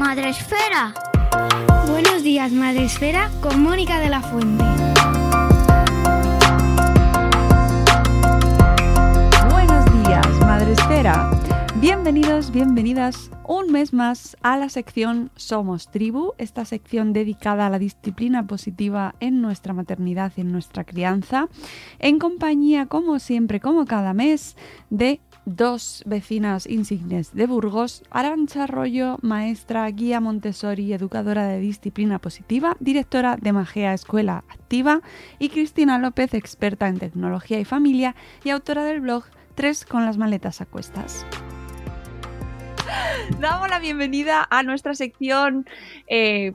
Madresfera. Buenos días, Madresfera, con Mónica de la Fuente. Buenos días, Madresfera. Bienvenidos, bienvenidas un mes más a la sección Somos Tribu, esta sección dedicada a la disciplina positiva en nuestra maternidad y en nuestra crianza, en compañía, como siempre, como cada mes, de dos vecinas insignes de Burgos, Arancha Arroyo, maestra, guía Montessori, educadora de disciplina positiva, directora de Magea Escuela Activa, y Cristina López, experta en tecnología y familia y autora del blog Tres con las maletas a cuestas. Damos la bienvenida a nuestra sección eh,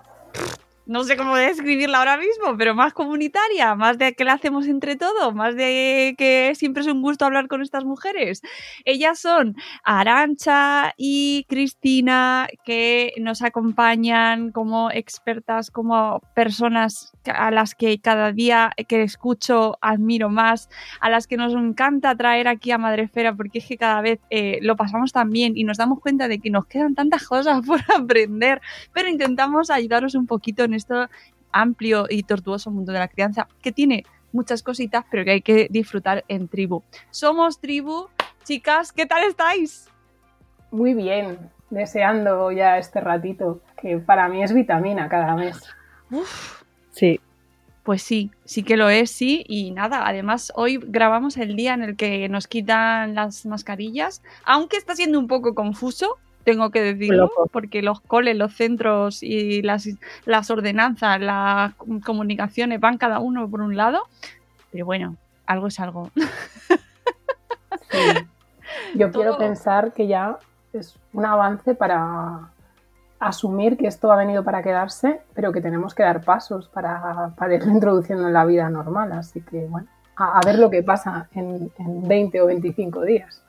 no sé cómo describirla ahora mismo, pero más comunitaria, más de que la hacemos entre todos, más de que siempre es un gusto hablar con estas mujeres. Ellas son Arancha y Cristina, que nos acompañan como expertas, como personas a las que cada día que escucho admiro más, a las que nos encanta traer aquí a Madrefera, porque es que cada vez eh, lo pasamos tan bien y nos damos cuenta de que nos quedan tantas cosas por aprender, pero intentamos ayudaros un poquito en esto amplio y tortuoso mundo de la crianza que tiene muchas cositas, pero que hay que disfrutar en tribu. Somos tribu, chicas, ¿qué tal estáis? Muy bien, deseando ya este ratito, que para mí es vitamina cada mes. Uf, sí. Pues sí, sí que lo es, sí. Y nada, además hoy grabamos el día en el que nos quitan las mascarillas, aunque está siendo un poco confuso, tengo que decirlo, porque los coles, los centros y las, las ordenanzas, las comunicaciones van cada uno por un lado, pero bueno, algo es algo. Yo quiero pensar que ya es un avance para asumir que esto ha venido para quedarse, pero que tenemos que dar pasos para, para irlo introduciendo en la vida normal. Así que, bueno, a, ver lo que pasa en, en 20 o 25 días.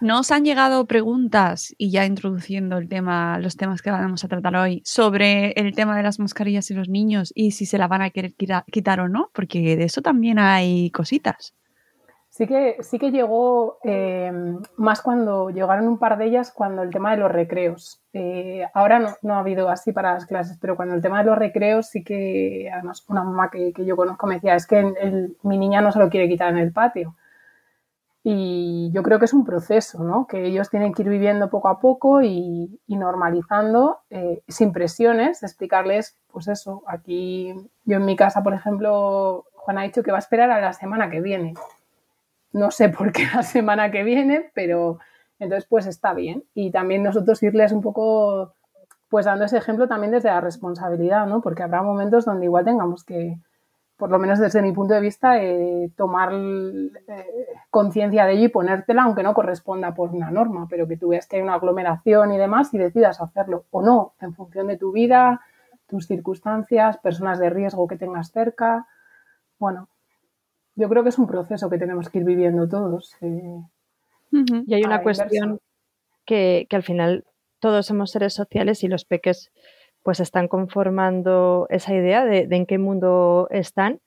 Nos han llegado preguntas, y ya introduciendo el tema, los temas que vamos a tratar hoy, sobre el tema de las mascarillas y los niños y si se la van a querer quitar o no, porque de eso también hay cositas. Sí que, sí que llegó eh, más cuando llegaron un par de ellas cuando el tema de los recreos. Eh, ahora no, no, ha habido así para las clases, pero cuando el tema de los recreos sí que, además, una mamá que, que yo conozco me decía, es que mi niña no se lo quiere quitar en el patio. Y yo creo que es un proceso, ¿no? Que ellos tienen que ir viviendo poco a poco y, normalizando eh, sin presiones, explicarles, pues eso, aquí yo en mi casa, por ejemplo, Juan ha dicho que va a esperar a la semana que viene. No sé por qué la semana que viene, pero entonces pues está bien. Y también nosotros irles un poco, pues dando ese ejemplo también desde la responsabilidad, ¿no? Porque habrá momentos donde igual tengamos que, por lo menos desde mi punto de vista, eh, tomar eh, conciencia de ello y ponértela, aunque no corresponda por una norma, pero que tú veas que hay una aglomeración y demás y decidas hacerlo o no, en función de tu vida, tus circunstancias, personas de riesgo que tengas cerca. Bueno, yo creo que es un proceso que tenemos que ir viviendo todos. Eh, y hay una cuestión que, que al final todos somos seres sociales y los peques pues están conformando esa idea de, en qué mundo están.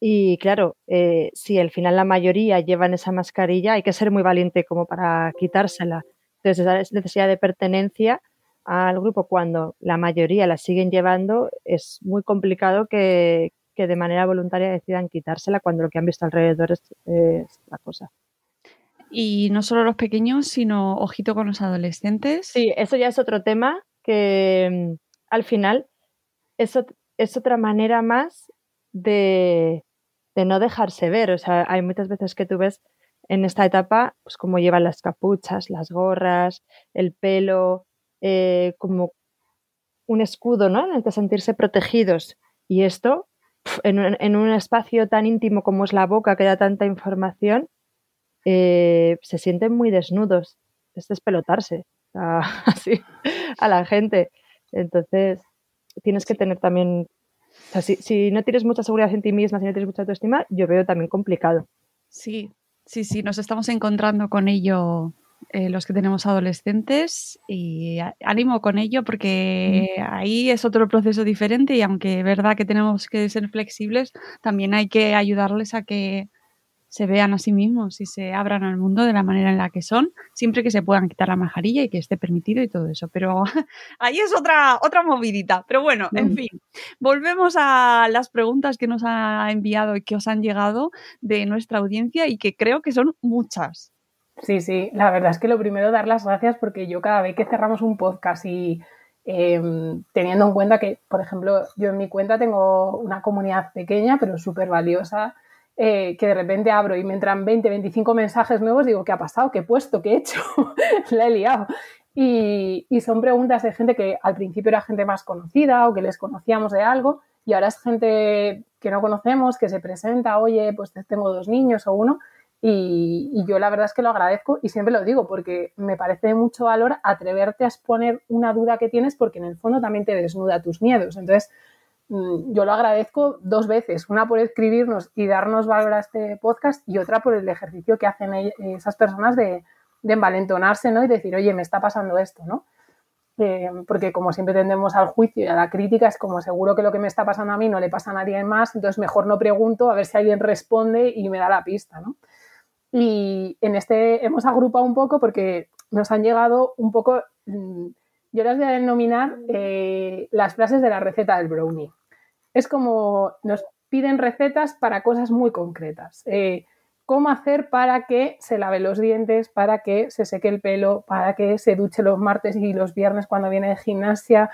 Y claro, eh, si al final la mayoría llevan esa mascarilla, hay que ser muy valiente como para quitársela. Entonces, esa necesidad de pertenencia al grupo, cuando la mayoría la siguen llevando, es muy complicado que, de manera voluntaria decidan quitársela cuando lo que han visto alrededor es, es la cosa. Y no solo los pequeños, sino ojito con los adolescentes. Sí, eso ya es otro tema que, al final es, es otra manera más de, no dejarse ver. O sea, hay muchas veces que tú ves en esta etapa, pues cómo llevan las capuchas, las gorras, el pelo, eh, como un escudo, ¿no? En el que sentirse protegidos. Y esto, en un, espacio tan íntimo como es la boca, que da tanta información, eh, se sienten muy desnudos. Es despelotarse así a la gente. Entonces, tienes que tener también, o sea, si, no tienes mucha seguridad en ti misma, si no tienes mucha autoestima, yo veo también complicado. Sí, sí, sí, nos estamos encontrando con ello eh, los que tenemos adolescentes y ánimo con ello porque ahí es otro proceso diferente y aunque es verdad que tenemos que ser flexibles, también hay que ayudarles a que se vean a sí mismos y se abran al mundo de la manera en la que son, siempre que se puedan quitar la mascarilla y que esté permitido y todo eso. Pero ahí es otra, otra movidita. Pero bueno, en fin, volvemos a las preguntas que nos ha enviado y que os han llegado de nuestra audiencia y que creo que son muchas. Sí, sí, la verdad es que lo primero dar las gracias porque yo cada vez que cerramos un podcast y em, teniendo en cuenta que, por ejemplo, yo en mi cuenta tengo una comunidad pequeña pero súper valiosa eh, que de repente abro y me entran 20, 25 mensajes nuevos, digo, ¿qué ha pasado? ¿Qué he puesto? ¿Qué he hecho? La he liado. Y, son preguntas de gente que al principio era gente más conocida o que les conocíamos de algo y ahora es gente que no conocemos, que se presenta, oye, pues tengo dos niños o uno. Y, y, yo la verdad es que lo agradezco y siempre lo digo porque me parece de mucho valor atreverte a exponer una duda que tienes porque en el fondo también te desnuda tus miedos. Entonces, yo lo agradezco dos veces, una por escribirnos y darnos valor a este podcast y otra por el ejercicio que hacen esas personas de, envalentonarse ¿no? y decir, oye, me está pasando esto, ¿no? Eh, porque como siempre tendemos al juicio y a la crítica, es como seguro que lo que me está pasando a mí no le pasa a nadie más, entonces mejor no pregunto a ver si alguien responde y me da la pista, ¿no? Y en este hemos agrupado un poco porque nos han llegado un poco, mm, yo las voy a denominar eh, las frases de la receta del brownie es como nos piden recetas para cosas muy concretas. Eh, cómo hacer para que se lave los dientes, para que se seque el pelo, para que se duche los martes y los viernes cuando viene de gimnasia,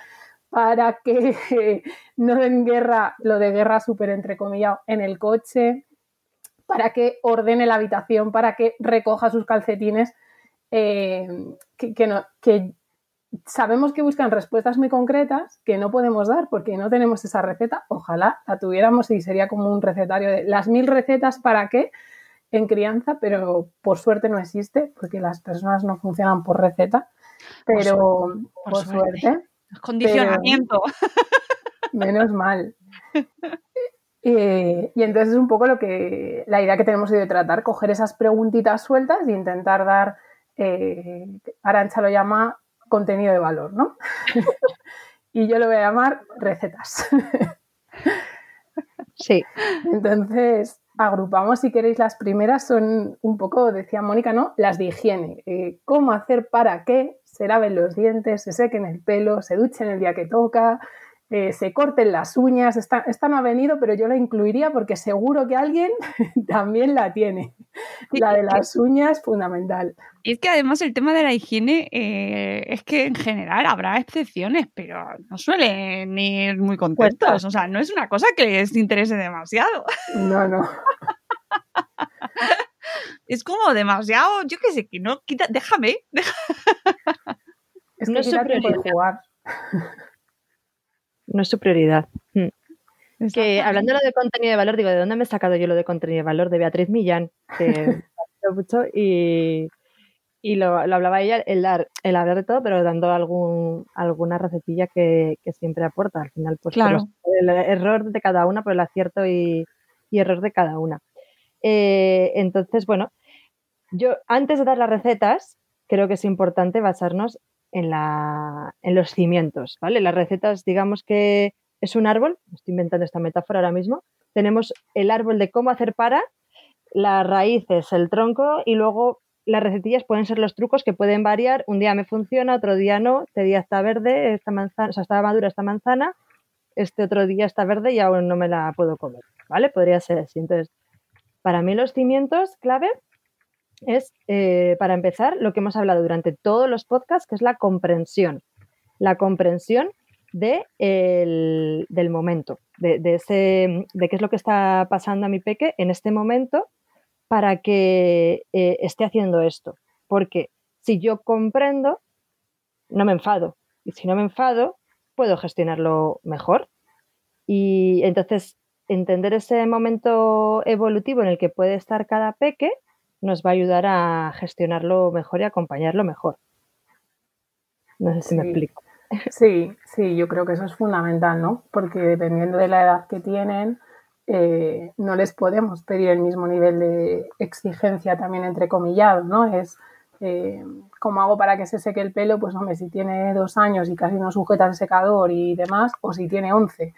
para que no den guerra, lo de guerra súper entrecomillado, en el coche, para que ordene la habitación, para que recoja sus calcetines, eh, que, no, que sabemos que buscan respuestas muy concretas que no podemos dar porque no tenemos esa receta. Ojalá la tuviéramos y sería como un recetario de las mil recetas para qué en crianza, pero por suerte no existe porque las personas no funcionan por receta. Pero por, suerte. Condicionamiento. menos mal. Eh, y entonces es un poco lo que la idea que tenemos hoy de tratar, coger esas preguntitas sueltas e intentar dar, eh, Arancha lo llama contenido de valor, ¿no? y yo lo voy a llamar recetas. sí. Entonces, agrupamos, si queréis, las primeras son un poco, decía Mónica, ¿no? Las de higiene. Eh, ¿Cómo hacer para que se laven los dientes, se sequen el pelo, se duchen el día que toca, eh, se corten las uñas. Esta, no ha venido, pero yo la incluiría porque seguro que alguien también la tiene. La de las uñas, fundamental. Y es que además el tema de la higiene eh, es que en general habrá excepciones, pero no suelen ir muy contentos. O sea, no es una cosa que les interese demasiado. No, no. es como demasiado, yo qué sé, que no, quita, déjame. Es que no se jugar no es su prioridad. Hmm. Que hablando de contenido de valor, digo, ¿de dónde me he sacado yo lo de contenido de valor? De Beatriz Millán, que mucho y, y lo, hablaba ella, el, dar, el hablar de todo, pero dando algún, alguna recetilla que, siempre aporta. Al final, pues claro. el error de cada una, por el acierto y, error de cada una. Eh, entonces, bueno, yo antes de dar las recetas, creo que es importante basarnos en, la, en los cimientos, ¿vale? Las recetas, digamos que es un árbol, estoy inventando esta metáfora ahora mismo, tenemos el árbol de cómo hacer para, las raíces, el tronco y luego las recetillas pueden ser los trucos que pueden variar. Un día me funciona, otro día no, este día está verde, esta manzana, está madura esta manzana, este otro día está verde y aún no me la puedo comer, ¿vale? Podría ser así. Entonces, para mí los cimientos clave es, eh, para empezar, lo que hemos hablado durante todos los podcasts, que es la comprensión. La comprensión de del momento, de, ese, de qué es lo que está pasando a mi peque en este momento para que eh, esté haciendo esto. Porque si yo comprendo, no me enfado. Y si no me enfado, puedo gestionarlo mejor. Y entonces, entender ese momento evolutivo en el que puede estar cada peque nos va a ayudar a gestionarlo mejor y acompañarlo mejor. No sé si me explico. Sí, sí, yo creo que eso es fundamental, ¿no? Porque dependiendo de la edad que tienen, eh, no les podemos pedir el mismo nivel de exigencia también entrecomillado, ¿no? Es eh, cómo hago para que se seque el pelo, pues hombre, si tiene dos años y casi no sujeta el secador y demás, o si tiene once.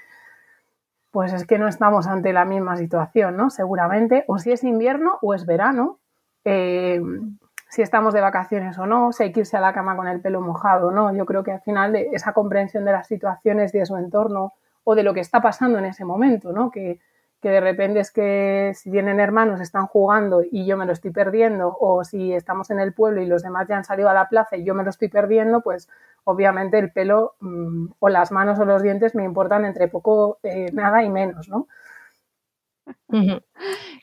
pues es que no estamos ante la misma situación, ¿no? Seguramente, o si es invierno o es verano, eh, si estamos de vacaciones o no, si hay que irse a la cama con el pelo mojado o no. Yo creo que al final esa comprensión de las situaciones de su entorno o de lo que está pasando en ese momento, ¿no? Que, que de repente es que si vienen hermanos están jugando y yo me lo estoy perdiendo, o si estamos en el pueblo y los demás ya han salido a la plaza y yo me lo estoy perdiendo, pues obviamente el pelo mm, o las manos o los dientes me importan entre poco, eh, nada y menos, ¿no?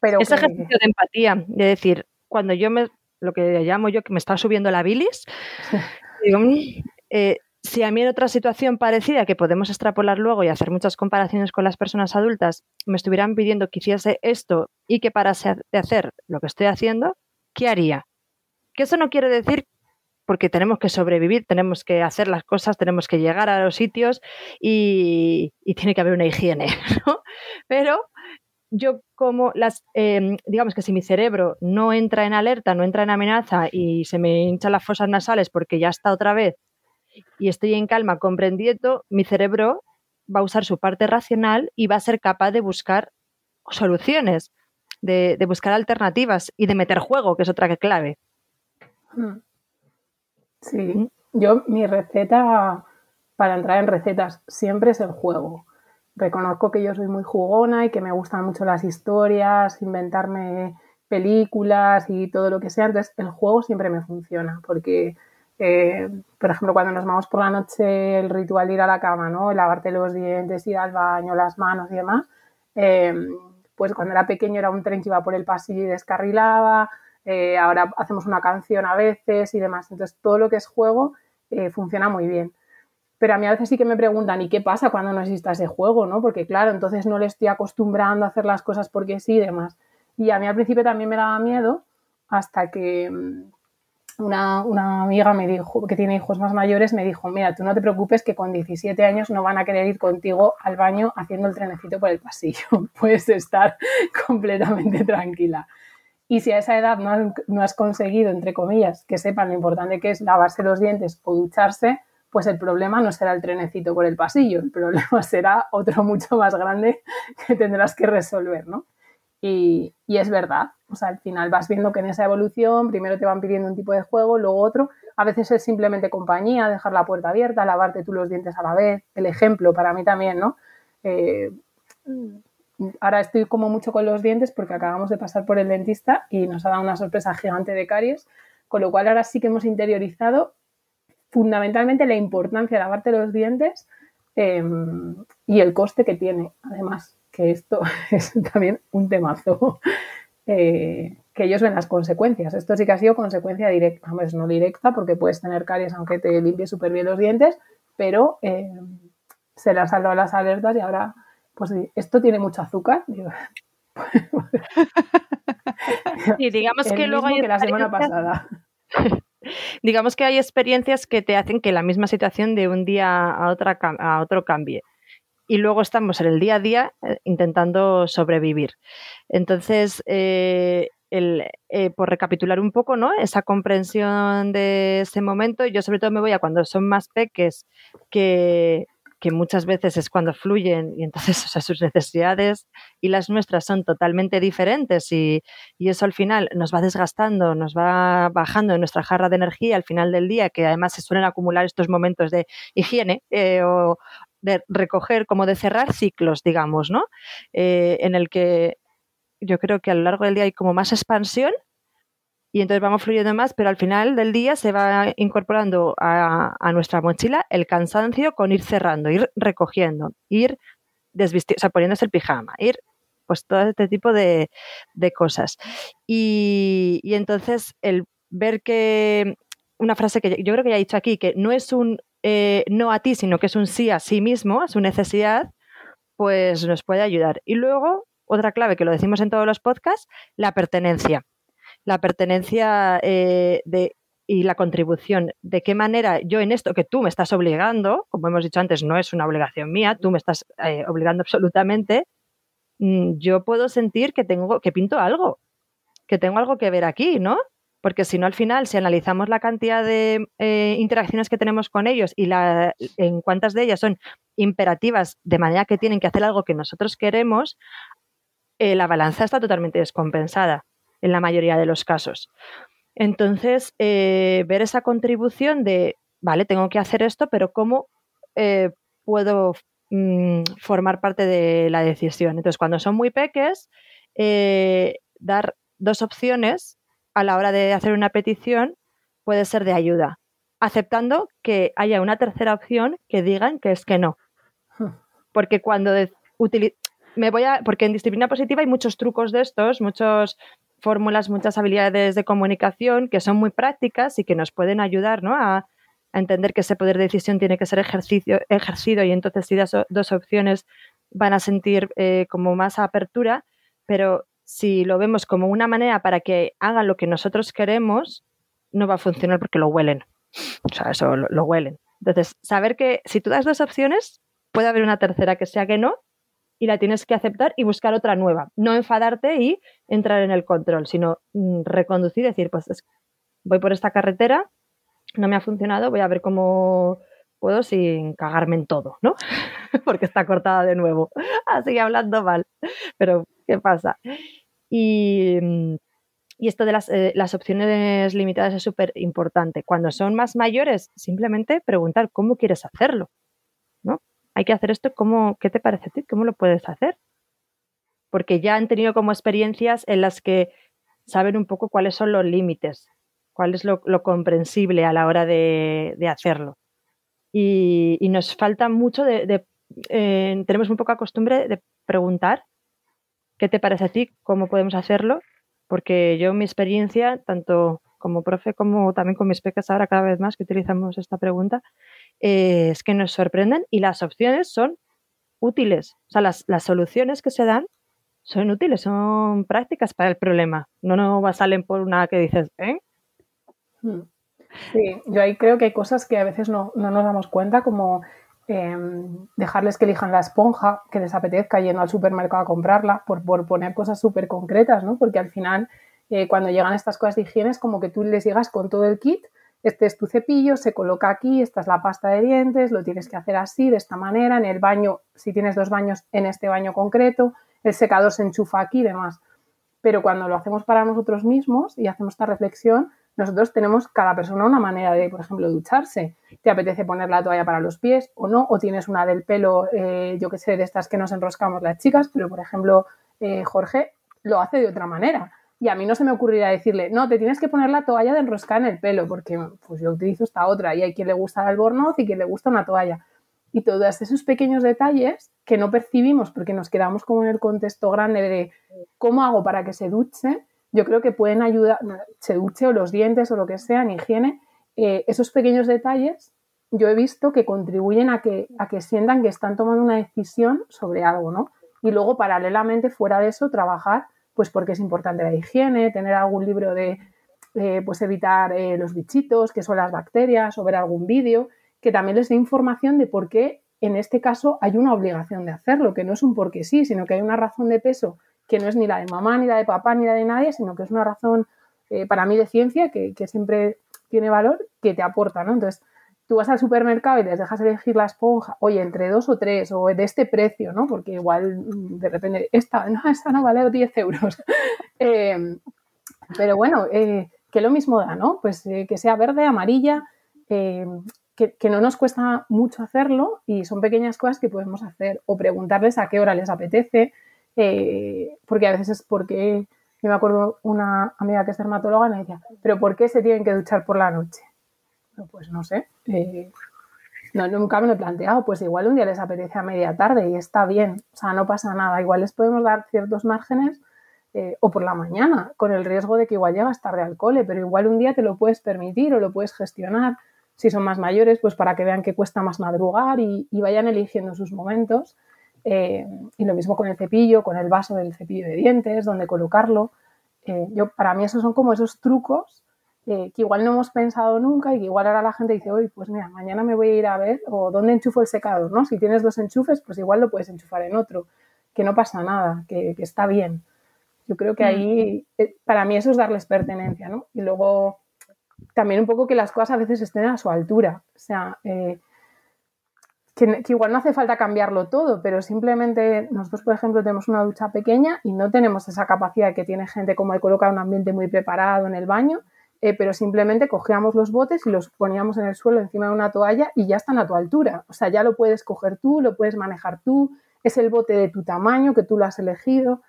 Pero Ese ejercicio de empatía, de decir, cuando yo me, lo que llamo yo que me está subiendo la bilis, digo, mm, eh, si a mí en otra situación parecida, que podemos extrapolar luego y hacer muchas comparaciones con las personas adultas, me estuvieran pidiendo que hiciese esto y que parase de hacer lo que estoy haciendo, ¿qué haría? Que eso no quiere decir porque tenemos que sobrevivir, tenemos que hacer las cosas, tenemos que llegar a los sitios y, tiene que haber una higiene, ¿no? Pero yo como las, em, digamos que si mi cerebro no entra en alerta, no entra en amenaza y se me hinchan las fosas nasales porque ya está otra vez y estoy en calma comprendiendo, mi cerebro va a usar su parte racional y va a ser capaz de buscar soluciones, de, buscar alternativas y de meter juego, que es otra clave. Hmm. Sí, ¿Mm? yo mi receta para entrar en recetas siempre es el juego. Reconozco que yo soy muy jugona y que me gustan mucho las historias, inventarme películas y todo lo que sea. Entonces, el juego siempre me funciona porque eh, por ejemplo, cuando nos vamos por la noche, el ritual de ir a la cama, ¿no? Lavarte los dientes, ir al baño, las manos y demás. Eh, pues cuando era pequeño era un tren que iba por el pasillo y descarrilaba. Eh, ahora hacemos una canción a veces y demás. Entonces, todo lo que es juego funciona muy bien. Pero a mí a veces sí que me preguntan, ¿y qué pasa cuando no exista ese juego? ¿no? Porque claro, entonces no le estoy acostumbrando a hacer las cosas porque sí y demás. Y a mí al principio también me daba miedo hasta que una, una, amiga me dijo, que tiene hijos más mayores, me dijo, mira, tú no te preocupes que con 17 años no van a querer ir contigo al baño haciendo el trenecito por el pasillo. Puedes estar completamente tranquila. Y si a esa edad no, no has conseguido, entre comillas, que sepan lo importante que es lavarse los dientes o ducharse, pues el problema no será el trenecito por el pasillo, el problema será otro mucho más grande que tendrás que resolver, ¿no? Y, es verdad, o sea, al final vas viendo que en esa evolución primero te van pidiendo un tipo de juego, luego otro, a veces es simplemente compañía, dejar la puerta abierta, lavarte tú los dientes a la vez, el ejemplo para mí también, ¿no? Eh, ahora estoy como mucho con los dientes porque acabamos de pasar por el dentista y nos ha dado una sorpresa gigante de caries, con lo cual ahora sí que hemos interiorizado fundamentalmente la importancia de lavarte los dientes em, y el coste que tiene, además que esto es también un temazo, eh, que ellos ven las consecuencias. Esto sí que ha sido consecuencia directa, es no directa porque puedes tener caries aunque te limpies súper bien los dientes, pero eh, se le han saltado las alertas y ahora, pues esto tiene mucho azúcar. y digamos que luego hay que la semana pasada. Digamos que hay experiencias que te hacen que la misma situación de un día a, otra, a otro cambie y luego estamos en el día a día eh, intentando sobrevivir. Entonces, eh, eh, por recapitular un poco, ¿no? Esa comprensión de ese momento, yo sobre todo me voy a cuando son más peques, que, que muchas veces es cuando fluyen y entonces o sea, sus necesidades y las nuestras son totalmente diferentes y, y, eso al final nos va desgastando, nos va bajando nuestra jarra de energía al final del día, que además se suelen acumular estos momentos de higiene o, de recoger, como de cerrar ciclos, digamos, ¿no? Eh, en el que yo creo que a lo largo del día hay como más expansión y entonces vamos fluyendo más, pero al final del día se va incorporando a, nuestra mochila el cansancio con ir cerrando, ir recogiendo, ir desvistiendo, o sea, poniéndose el pijama, ir pues todo este tipo de, cosas. Y, y, entonces el ver que una frase que yo creo que ya he dicho aquí, que no es un eh, no a ti, sino que es un sí a sí mismo, a su necesidad, pues nos puede ayudar. Y luego, otra clave que lo decimos en todos los podcasts, la pertenencia. La pertenencia eh, de, y la contribución. De qué manera yo en esto que tú me estás obligando, como hemos dicho antes, no es una obligación mía, tú me estás eh, obligando absolutamente, mm, yo puedo sentir que tengo, que pinto algo, que tengo algo que ver aquí, ¿no? porque si no al final, si analizamos la cantidad de eh, interacciones que tenemos con ellos y la, en cuántas de ellas son imperativas de manera que tienen que hacer algo que nosotros queremos, la balanza está totalmente descompensada en la mayoría de los casos. Entonces, eh, ver esa contribución de, vale, tengo que hacer esto, pero ¿cómo puedo mm, formar parte de la decisión? Entonces, cuando son muy peques, dar dos opciones a la hora de hacer una petición puede ser de ayuda, aceptando que haya una tercera opción que digan que es que no. Porque cuando me voy a porque en disciplina positiva hay muchos trucos de estos, muchas fórmulas, muchas habilidades de comunicación que son muy prácticas y que nos pueden ayudar ¿no? a, entender que ese poder de decisión tiene que ser ejercicio, ejercido y entonces si das dos opciones van a sentir eh, como más apertura, pero si lo vemos como una manera para que hagan lo que nosotros queremos, no va a funcionar porque lo huelen. O sea, eso lo, huelen. Entonces, saber que si tú das dos opciones, puede haber una tercera que sea que no y la tienes que aceptar y buscar otra nueva. No enfadarte y entrar en el control, sino mm, reconducir y decir, pues voy por esta carretera, no me ha funcionado, voy a ver cómo puedo sin cagarme en todo, ¿no? porque está cortada de nuevo. Así hablando mal. Pero ¿Qué pasa? Y, mm, esto de eh, las, opciones limitadas es súper importante. Cuando son más mayores, simplemente preguntar cómo quieres hacerlo. Hay que hacer esto, ¿cómo, ¿qué te parece a ti? ¿Cómo lo puedes hacer? Porque ya han tenido como experiencias en las que saben un poco cuáles son los límites, cuál es lo, comprensible a la hora de, hacerlo. Y, nos falta mucho eh, tenemos muy poca costumbre de preguntar ¿Qué te parece a ti? ¿Cómo podemos hacerlo? Porque yo, mi experiencia, tanto como profe como también con mis pecas ahora cada vez más que utilizamos esta pregunta, eh, es que nos sorprenden y las opciones son útiles. O sea, las, soluciones que se dan son útiles, son prácticas para el problema. No, no salen por una que dices, ¿eh? Hmm. Sí, yo ahí creo que hay cosas que a veces no, no nos damos cuenta, como Em, dejarles que elijan la esponja que les apetezca yendo al supermercado a comprarla, por, poner cosas súper concretas, ¿no? Porque al final, eh, cuando llegan estas cosas de higiene, es como que tú les llegas con todo el kit, este es tu cepillo, se coloca aquí, esta es la pasta de dientes, lo tienes que hacer así, de esta manera, en el baño, si tienes dos baños, en este baño concreto, el secador se enchufa aquí y demás. Pero cuando lo hacemos para nosotros mismos y hacemos esta reflexión, nosotros tenemos cada persona una manera de, por ejemplo, ducharse. ¿Te apetece poner la toalla para los pies o no? O tienes una del pelo, eh, yo que sé, de estas que nos enroscamos las chicas, pero por ejemplo, eh, Jorge lo hace de otra manera. Y a mí no se me ocurriría decirle, no, te tienes que poner la toalla de enroscar en el pelo, porque pues yo utilizo esta otra y hay quien le gusta el albornoz y quien le gusta una toalla. Y todos esos pequeños detalles que no percibimos porque nos quedamos como en el contexto grande de cómo hago para que se duche, yo creo que pueden ayudar, se duche o los dientes o lo que sea en higiene, eh, esos pequeños detalles yo he visto que contribuyen a que, a que sientan que están tomando una decisión sobre algo, ¿no? Y luego, paralelamente, fuera de eso, trabajar, pues porque es importante la higiene, tener algún libro de, eh, pues evitar eh, los bichitos, que son las bacterias, o ver algún vídeo, que también les dé información de por qué en este caso hay una obligación de hacerlo, que no es un porque sí, sino que hay una razón de peso que no es ni la de mamá, ni la de papá, ni la de nadie, sino que es una razón eh, para mí de ciencia que, siempre tiene valor, que te aporta, ¿no? Entonces, tú vas al supermercado y les dejas elegir la esponja, oye, entre dos o tres, o de este precio, ¿no? Porque igual mm, de repente, esta no, esta no vale 10 euros. Em, pero bueno, eh, que lo mismo da, ¿no? Pues eh, que sea verde, amarilla, em, que, que, no nos cuesta mucho hacerlo y son pequeñas cosas que podemos hacer o preguntarles a qué hora les apetece, eh, porque a veces es porque, yo me acuerdo una amiga que es dermatóloga me decía, pero ¿por qué se tienen que duchar por la noche? Pues no sé, eh, no, nunca me lo he planteado, pues igual un día les apetece a media tarde y está bien, o sea, no pasa nada, igual les podemos dar ciertos márgenes eh, o por la mañana, con el riesgo de que igual llegas tarde al cole, pero igual un día te lo puedes permitir o lo puedes gestionar. Si son más mayores, pues para que vean que cuesta más madrugar y vayan eligiendo sus momentos. Eh, y lo mismo con el cepillo, con el vaso del cepillo de dientes, donde colocarlo. Yo, para mí esos son como esos trucos eh, que igual no hemos pensado nunca y que igual ahora la gente dice, oye, pues mira, mañana me voy a ir a ver o dónde enchufo el secador, ¿no? Si tienes dos enchufes, pues igual lo puedes enchufar en otro, que no pasa nada, que, está bien. Yo creo que ahí, eh, para mí eso es darles pertenencia, ¿no? Y luego también un poco que las cosas a veces estén a su altura. O sea, eh, que, igual no hace falta cambiarlo todo, pero simplemente nosotros, por ejemplo, tenemos una ducha pequeña y no tenemos esa capacidad que tiene gente como de colocar un ambiente muy preparado en el baño, eh, pero simplemente cogíamos los botes y los poníamos en el suelo encima de una toalla y ya están a tu altura. O sea, ya lo puedes coger tú, lo puedes manejar tú, es el bote de tu tamaño que tú lo has elegido.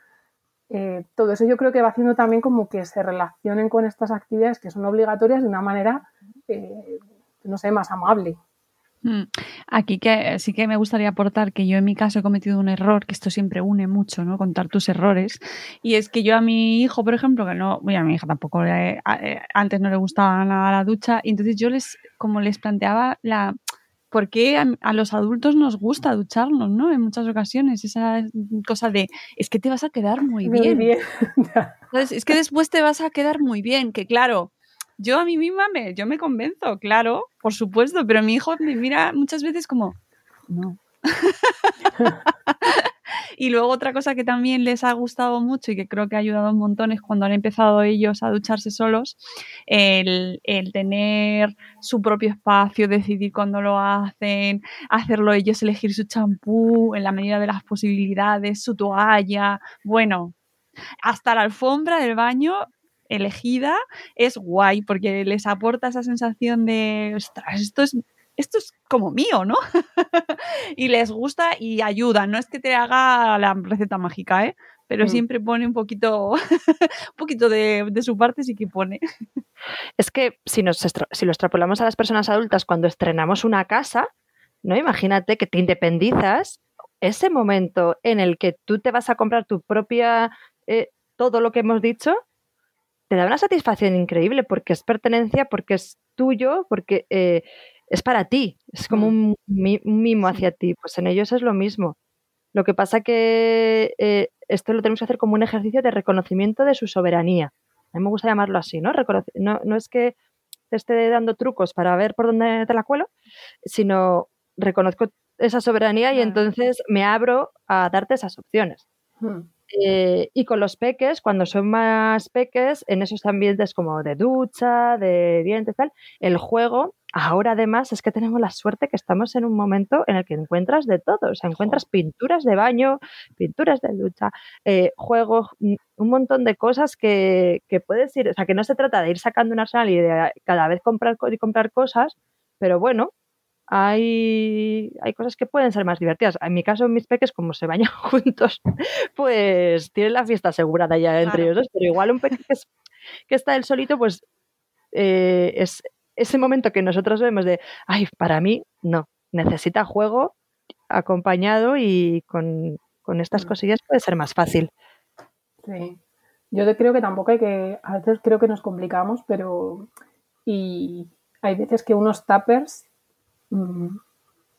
Eh, todo eso yo creo que va haciendo también como que se relacionen con estas actividades que son obligatorias de una manera, eh, no sé, más amable. Mm. Aquí que sí que me gustaría aportar que yo en mi caso he cometido un error, que esto siempre une mucho, ¿no? Contar tus errores. Y es que yo a mi hijo, por ejemplo, que no, bueno, a mi hija tampoco eh, antes no le gustaba nada la ducha, y entonces yo les, como les planteaba la por qué a, los adultos nos gusta ducharnos, ¿no? En muchas ocasiones, esa cosa de es que te vas a quedar muy bien. bien. es que después te vas a quedar muy bien, que claro, yo a mí misma me, yo me convenzo, claro, por supuesto, pero mi hijo me mira muchas veces como, no. y luego otra cosa que también les ha gustado mucho y que creo que ha ayudado un montón es cuando han empezado ellos a ducharse solos, el, el tener su propio espacio, decidir cuándo lo hacen, hacerlo ellos, elegir su champú en la medida de las posibilidades, su toalla, bueno, hasta la alfombra del baño elegida es guay porque les aporta esa sensación de, ostras, esto es, esto es como mío, ¿no? y les gusta y ayuda. No es que te haga la receta mágica, ¿eh? Pero mm. siempre pone un poquito, un poquito de, su parte, sí que pone. Es que si, nos, si lo extrapolamos a las personas adultas cuando estrenamos una casa, ¿no? Imagínate que te independizas, ese momento en el que tú te vas a comprar tu propia, eh, todo lo que hemos dicho, te da una satisfacción increíble porque es pertenencia, porque es tuyo, porque eh, es para ti, es como mm. un, mimo hacia ti. Pues en ellos es lo mismo. Lo que pasa que eh, esto lo tenemos que hacer como un ejercicio de reconocimiento de su soberanía. A mí me gusta llamarlo así, ¿no? no, no es que te esté dando trucos para ver por dónde te la cuelo, sino reconozco esa soberanía y entonces me abro a darte esas opciones. Hmm. Eh, y con los peques, cuando son más peques, en esos ambientes como de ducha, de dientes, tal, el juego, ahora además es que tenemos la suerte que estamos en un momento en el que encuentras de todo. O sea, encuentras pinturas de baño, pinturas de ducha, eh, juegos, mm, un montón de cosas que, que, puedes ir. O sea, que no se trata de ir sacando un arsenal y de cada vez comprar y comprar cosas, pero bueno, hay, hay cosas que pueden ser más divertidas. En mi caso, mis peques, como se bañan juntos, pues tienen la fiesta asegurada ya entre ellos dos, pero igual un peque que, está él solito, pues eh, es ese momento que nosotros vemos de, ay, para mí, no, necesita juego acompañado y con, con estas mm. cosillas puede ser más fácil. Sí, yo creo que tampoco hay que, a veces creo que nos complicamos, pero y hay veces que unos tappers Mm,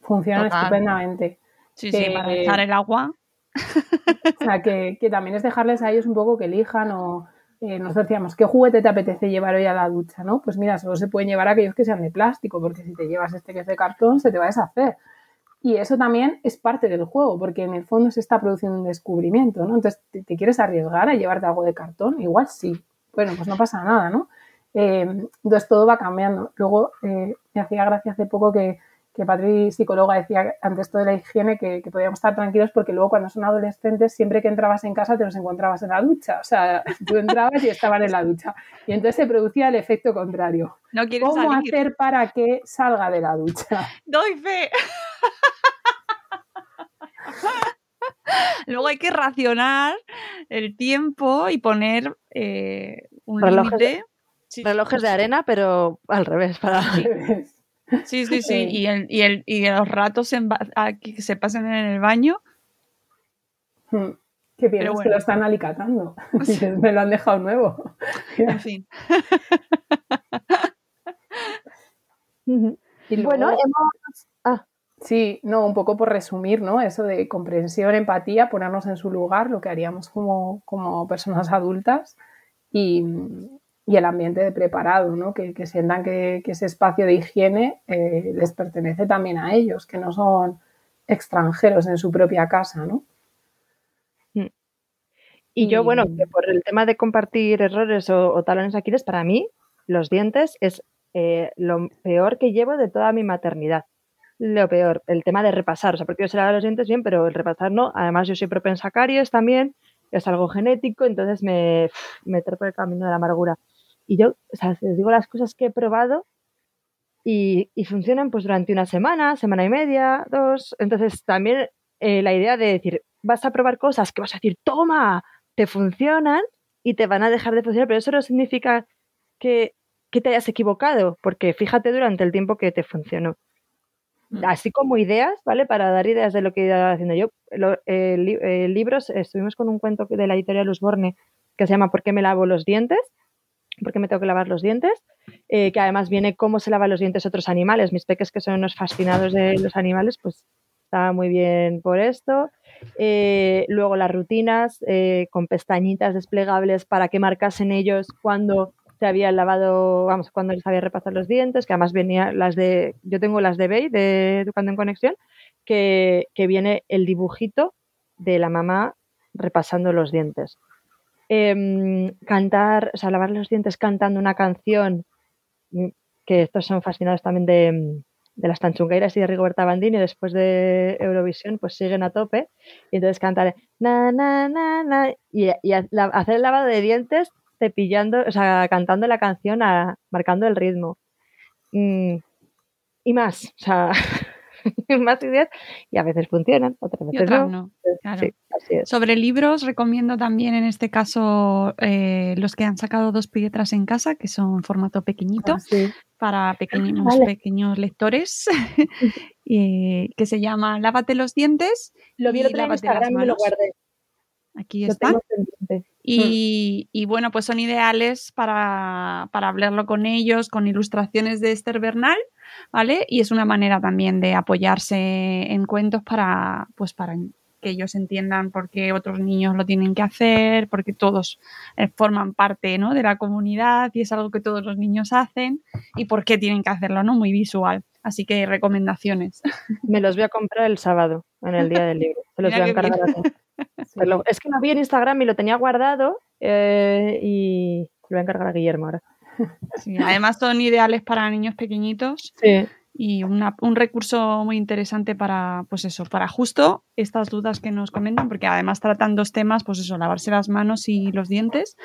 funcionan estupendamente. Sí, sí, para echar el agua. O sea, que, también es dejarles a ellos un poco que elijan o eh, nosotros decíamos, ¿qué juguete te apetece llevar hoy a la ducha? ¿no? Pues mira, solo se pueden llevar aquellos que sean de plástico, porque si te llevas este que es de cartón, se te va a deshacer. Y eso también es parte del juego, porque en el fondo se está produciendo un descubrimiento, ¿no? Entonces, ¿te, quieres arriesgar a llevarte algo de cartón? Igual sí. Bueno, pues no pasa nada, ¿no? Eh, entonces todo va cambiando. Luego eh, me hacía gracia hace poco que, que Patri, psicóloga, decía antes esto de la higiene que, podíamos estar tranquilos porque luego cuando son adolescentes, siempre que entrabas en casa te los encontrabas en la ducha. O sea, tú entrabas y estaban en la ducha. Y entonces se producía el efecto contrario. No ¿Cómo hacer para que salga de la ducha? Doy fe. Luego hay que racionar el tiempo y poner eh, un límite relojes de arena, pero al revés. Para... Sí, sí, sí. Y, el, y, el, y los ratos que se pasen en el baño. Hmm. Qué bien, es que lo están alicatando. Me lo han dejado nuevo. En fin. y bueno, hemos... Ah. Sí, no, un poco por resumir, ¿no? Eso de comprensión, empatía, ponernos en su lugar, lo que haríamos como, como personas adultas y, y el ambiente de preparado, ¿no? que, que sientan que, ese espacio de higiene eh, les pertenece también a ellos, que no son extranjeros en su propia casa. ¿no? Mm. Y yo, bueno, que por el tema de compartir errores o, o talones Aquiles, para mí, los dientes es eh, lo peor que llevo de toda mi maternidad. Lo peor, el tema de repasar. O sea, porque yo se lavo los dientes bien, pero el repasar no. Además, yo soy propensa a caries también, es algo genético, entonces me, me por el camino de la amargura. Y yo, o sea, les digo las cosas que he probado y, y funcionan pues durante una semana, semana y media, dos. Entonces, también eh, la idea de decir, vas a probar cosas que vas a decir, toma, te funcionan y te van a dejar de funcionar, pero eso no significa que, que te hayas equivocado, porque fíjate durante el tiempo que te funcionó. Mm. Así como ideas, ¿vale? Para dar ideas de lo que iba haciendo yo. Lo- eh, li- eh, libros, estuvimos con un cuento de la editorial Usborne que se llama ¿Por qué me lavo los dientes? ¿Por qué me tengo que lavar los dientes? Eh, que además viene cómo se lavan los dientes otros animales. Mis peques que son unos fascinados de los animales, pues está muy bien por esto. Eh, luego las rutinas eh, con pestañitas desplegables para que marcasen ellos cuando se habían lavado, vamos, cuando les había repasado los dientes, que además venía las de, yo tengo las de Bey, de Educando en Conexión, que, que viene el dibujito de la mamá repasando los dientes. Em, cantar, o sea, lavar los dientes cantando una canción, mm, que estos son fascinados también de, de las tanchungueiras y de Rigoberta Bandini, después de Eurovisión, pues siguen a tope. Y entonces cantar na, na, na, na, y, y hacer el lavado de dientes cepillando, o sea, cantando la canción, marcando el ritmo. Mm, y más, o sea, más ideas, y a veces funcionan, otras veces otras no. no. claro. Sí, así es. Sobre libros, recomiendo también en este caso eh, los que han sacado dos piedras en casa, que son formato pequeñito, Ah, sí. para pequeños, Vale. pequeños lectores, y que se llama Lávate los dientes. Lo vi el otro en Instagram y lo guardé. Aquí Lo está. Y, y bueno, pues son ideales para, para hablarlo con ellos, con ilustraciones de Esther Bernal, ¿vale? Y es una manera también de apoyarse en cuentos para, pues para que ellos entiendan por qué otros niños lo tienen que hacer, porque todos eh, forman parte ¿no? de la comunidad y es algo que todos los niños hacen y por qué tienen que hacerlo, ¿no? Muy visual. Así que recomendaciones. Me los voy a comprar el sábado, en el día del libro. Se los Mira voy a encargar a todos. Lo- Es que lo vi en Instagram y lo tenía guardado eh, y lo voy a encargar a Guillermo ahora. Sí, además son ideales para niños pequeñitos Sí. y una- un recurso muy interesante para, pues eso, para justo estas dudas que nos comentan, porque además tratan dos temas, pues eso, lavarse las manos y los dientes,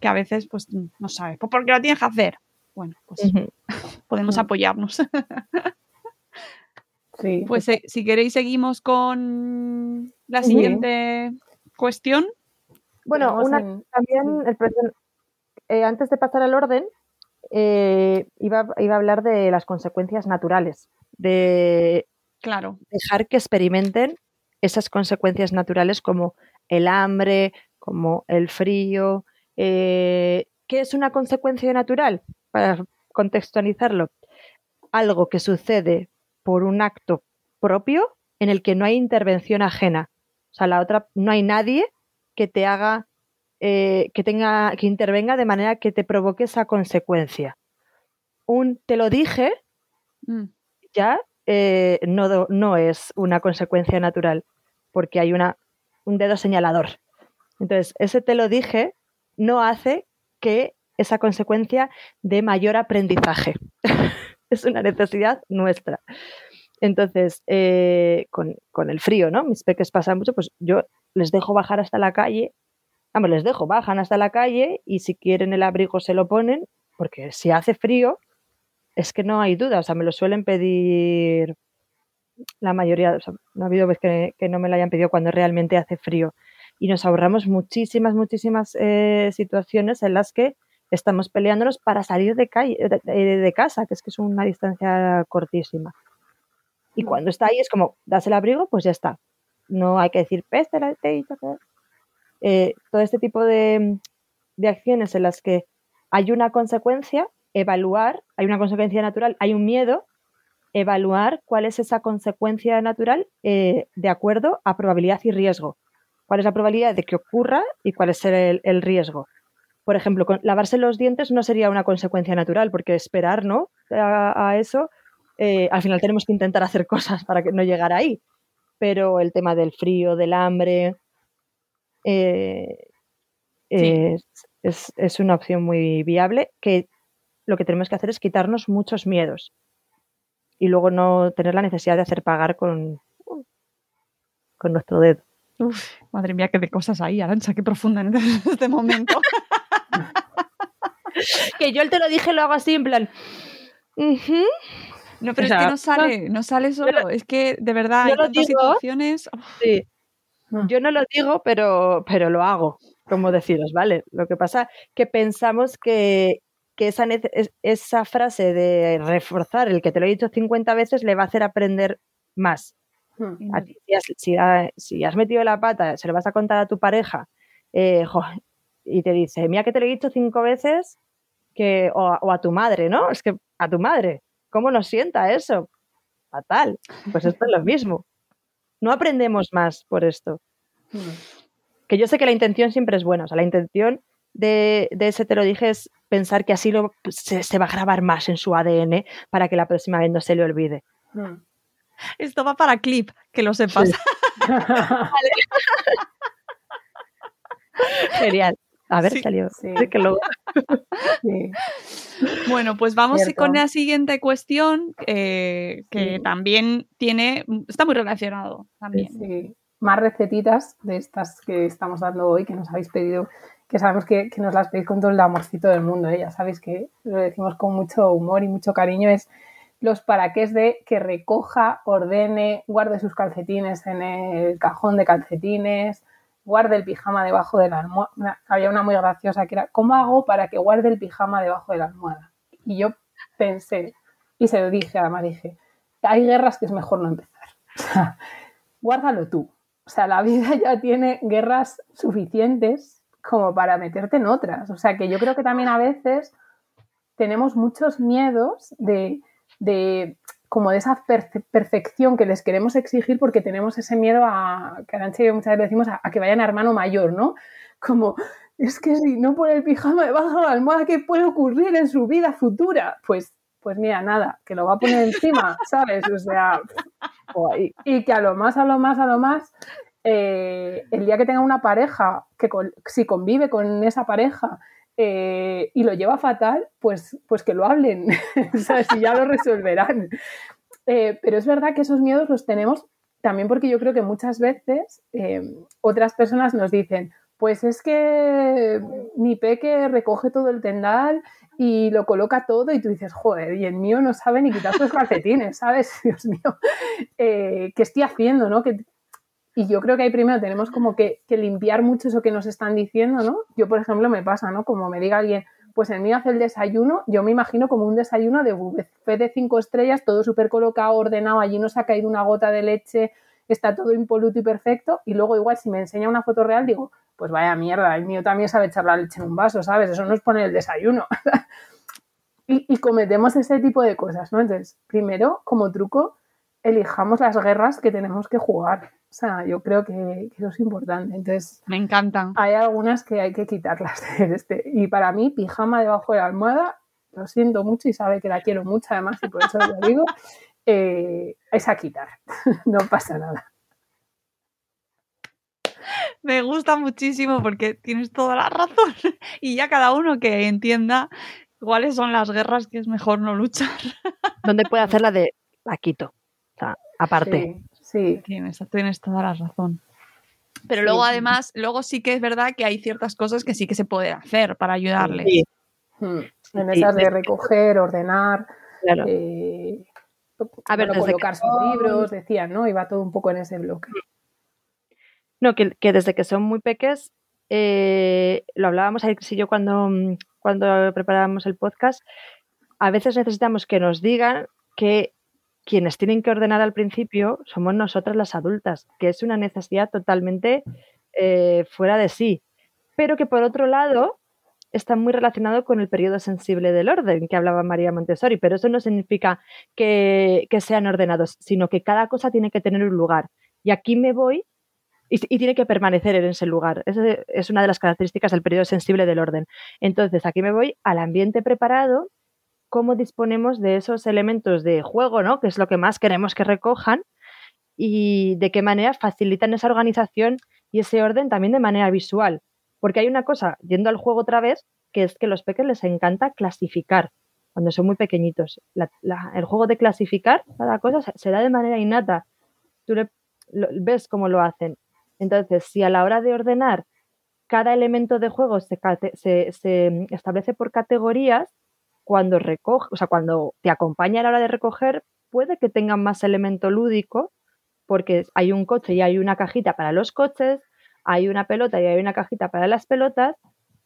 que a veces pues no sabes, pues porque lo tienes que hacer. Bueno, pues podemos apoyarnos. Sí, Pues eh, si queréis seguimos con la siguiente cuestión. Bueno, una, también, el eh, antes de pasar al orden, eh, iba, iba a hablar de las consecuencias naturales, de Claro, dejar que experimenten esas consecuencias naturales como el hambre, como el frío. eh, ¿Qué es una consecuencia natural? Para contextualizarlo, algo que sucede por un acto propio en el que no hay intervención ajena. O sea, la otra, no hay nadie que te haga, eh, que tenga, que intervenga de manera que te provoque esa consecuencia. Un te lo dije, Mm, ya eh, no, no es una consecuencia natural, porque hay una, un dedo señalador. Entonces, ese te lo dije no hace que esa consecuencia dé mayor aprendizaje. es una necesidad nuestra. Entonces, eh, con, con el frío, ¿no? Mis peques pasan mucho, pues yo les dejo bajar hasta la calle. Vamos, les dejo, bajan hasta la calle y si quieren el abrigo se lo ponen, porque si hace frío, es que no hay duda, o sea, me lo suelen pedir la mayoría, no ha habido vez que, no me lo hayan pedido cuando realmente hace frío. Y nos ahorramos muchísimas, muchísimas eh, situaciones en las que estamos peleándonos para salir de, calle, de casa, que es que es una distancia cortísima. Y cuando está ahí es como, das el abrigo, pues ya está. No hay que decir, peste, la te he dicho que-". Eh, todo este tipo de, de acciones en las que hay una consecuencia, evaluar, hay una consecuencia natural, hay un miedo, evaluar cuál es esa consecuencia natural eh, de acuerdo a probabilidad y riesgo. ¿Cuál es la probabilidad de que ocurra y cuál es el, el riesgo? Por ejemplo, lavarse los dientes no sería una consecuencia natural, porque esperar ¿no? a, a eso, eh, al final tenemos que intentar hacer cosas para que no llegar ahí. Pero el tema del frío, del hambre, eh, es, es, es una opción muy viable que lo que tenemos que hacer es quitarnos muchos miedos y luego no tener la necesidad de hacer pagar con, con nuestro dedo. Uf, madre mía, qué de cosas ahí, Arancha, qué profunda en este momento. que yo te lo dije, lo hago así en plan. No, pero O sea, es que no sale, no sale solo. es que de verdad hay tantas digo. situaciones. Sí. Mm. Yo no lo digo, pero, pero lo hago, como deciros, ¿vale? Lo que pasa que pensamos que, que esa, esa frase de reforzar el que te lo he dicho 50 veces le va a hacer aprender más. Mm. A ti, si, has, si ha- si has metido la pata, se lo vas a contar a tu pareja eh, jo, y te dice, mira que te lo he dicho cinco veces, que, o, a- o a tu madre, ¿no? Es que a tu madre, ¿cómo nos sienta eso? Fatal. Pues esto es lo mismo. No aprendemos más por esto. Mm. Que yo sé que la intención siempre es buena. O sea, la intención de, de ese te lo dije es pensar que así lo, se, se va a grabar más en su ADN para que la próxima vez no se le olvide. Mm. Esto va para clip, que lo sepas. Sí. Genial. A ver, Sí, salió. sí. Que lo- Sí. Bueno, pues vamos Cierto. con la siguiente cuestión, eh, que también tiene, está muy relacionado también. Sí, más recetitas de estas que estamos dando hoy, que nos habéis pedido, que sabemos que, que nos las pedís con todo el amorcito del mundo, ¿eh? ya sabéis que lo decimos con mucho humor y mucho cariño, es los para qué es de que recoja, ordene, guarde sus calcetines en el cajón de calcetines, guarde el pijama debajo de la almohada. Había una muy graciosa que era, ¿cómo hago para que guarde el pijama debajo de la almohada? Y yo pensé, y se lo dije, además dije, hay guerras que es mejor no empezar. Guárdalo tú. O sea, la vida ya tiene guerras suficientes como para meterte en otras. O sea, que yo creo que también a veces tenemos muchos miedos de, de como de esa perfección que les queremos exigir porque tenemos ese miedo a, que Arancha y yo muchas veces decimos, a, a que vayan a hermano mayor, ¿no? Como, es que si no pone el pijama debajo de la almohada, ¿qué puede ocurrir en su vida futura? Pues, pues mira, nada, que lo va a poner encima, ¿sabes? O sea, guay. y que a lo más, a lo más, a lo más, eh, el día que tenga una pareja, que con- si convive con esa pareja eh, y lo lleva fatal, pues, pues que lo hablen, ¿sabes? Y ya lo resolverán. Eh, pero es verdad que esos miedos los tenemos también porque yo creo que muchas veces eh, otras personas nos dicen, pues es que mi peque recoge todo el tendal y lo coloca todo y tú dices, joder, y el mío no sabe ni quitar sus calcetines, ¿sabes? Dios mío, eh, ¿qué estoy haciendo, no? Y yo creo que ahí primero tenemos como que, que limpiar mucho eso que nos están diciendo, ¿no? Yo, por ejemplo, me pasa, ¿no? Como me diga alguien, pues el mío hace el desayuno, yo me imagino como un desayuno de buffet de cinco estrellas, todo súper colocado, ordenado, allí no se ha caído una gota de leche, está todo impoluto y perfecto, y luego igual si me enseña una foto real digo, pues vaya mierda, el mío también sabe echar la leche en un vaso, ¿sabes? Eso no es poner el desayuno. y, y cometemos ese tipo de cosas, ¿no? Entonces, primero, como truco, elijamos las guerras que tenemos que jugar. O sea, yo creo que, que eso es importante. Entonces, Me encantan. hay algunas que hay que quitarlas de este. Y para mí, pijama debajo de la almohada, lo siento mucho y sabe que la quiero mucho además y por eso lo digo, eh, es a quitar. no pasa nada. Me gusta muchísimo porque tienes toda la razón. Y ya cada uno que entienda cuáles son las guerras que es mejor no luchar. ¿Dónde puede hacer la de la quito? O sea, aparte. Sí, sí. Tienes, tienes toda la razón. Pero Sí. luego, además, luego sí que es verdad que hay ciertas cosas que sí que se pueden hacer para ayudarles. Sí, Mm. En Sí, esas de recoger, ordenar, claro. eh, A ver, bueno, colocar que sus libros, decían, ¿no? Iba todo un poco en ese bloque. No, que, que desde que son muy peques, eh, lo hablábamos Alex y yo cuando, mm, cuando preparábamos el podcast, a veces necesitamos que nos digan que quienes tienen que ordenar al principio somos nosotras las adultas, que es una necesidad totalmente eh, fuera de sí, pero que por otro lado está muy relacionado con el periodo sensible del orden que hablaba María Montessori, pero eso no significa que, sean ordenados, sino que cada cosa tiene que tener un lugar. Y aquí me voy y, y tiene que permanecer en ese lugar. Esa es una de las características del periodo sensible del orden. Entonces, aquí me voy al ambiente preparado, cómo disponemos de esos elementos de juego, ¿no? que es lo que más queremos que recojan, y de qué manera facilitan esa organización y ese orden también de manera visual. Porque hay una cosa, yendo al juego otra vez, que es que a los peques les encanta clasificar cuando son muy pequeñitos. el juego de clasificar cada cosa se, da de manera innata. Tú ves cómo lo hacen. Entonces, si a la hora de ordenar cada elemento de juego se, establece por categorías, cuando recoge, o sea, cuando te acompaña a la hora de recoger, puede que tengan más elemento lúdico, porque hay un coche y hay una cajita para los coches, hay una pelota y hay una cajita para las pelotas,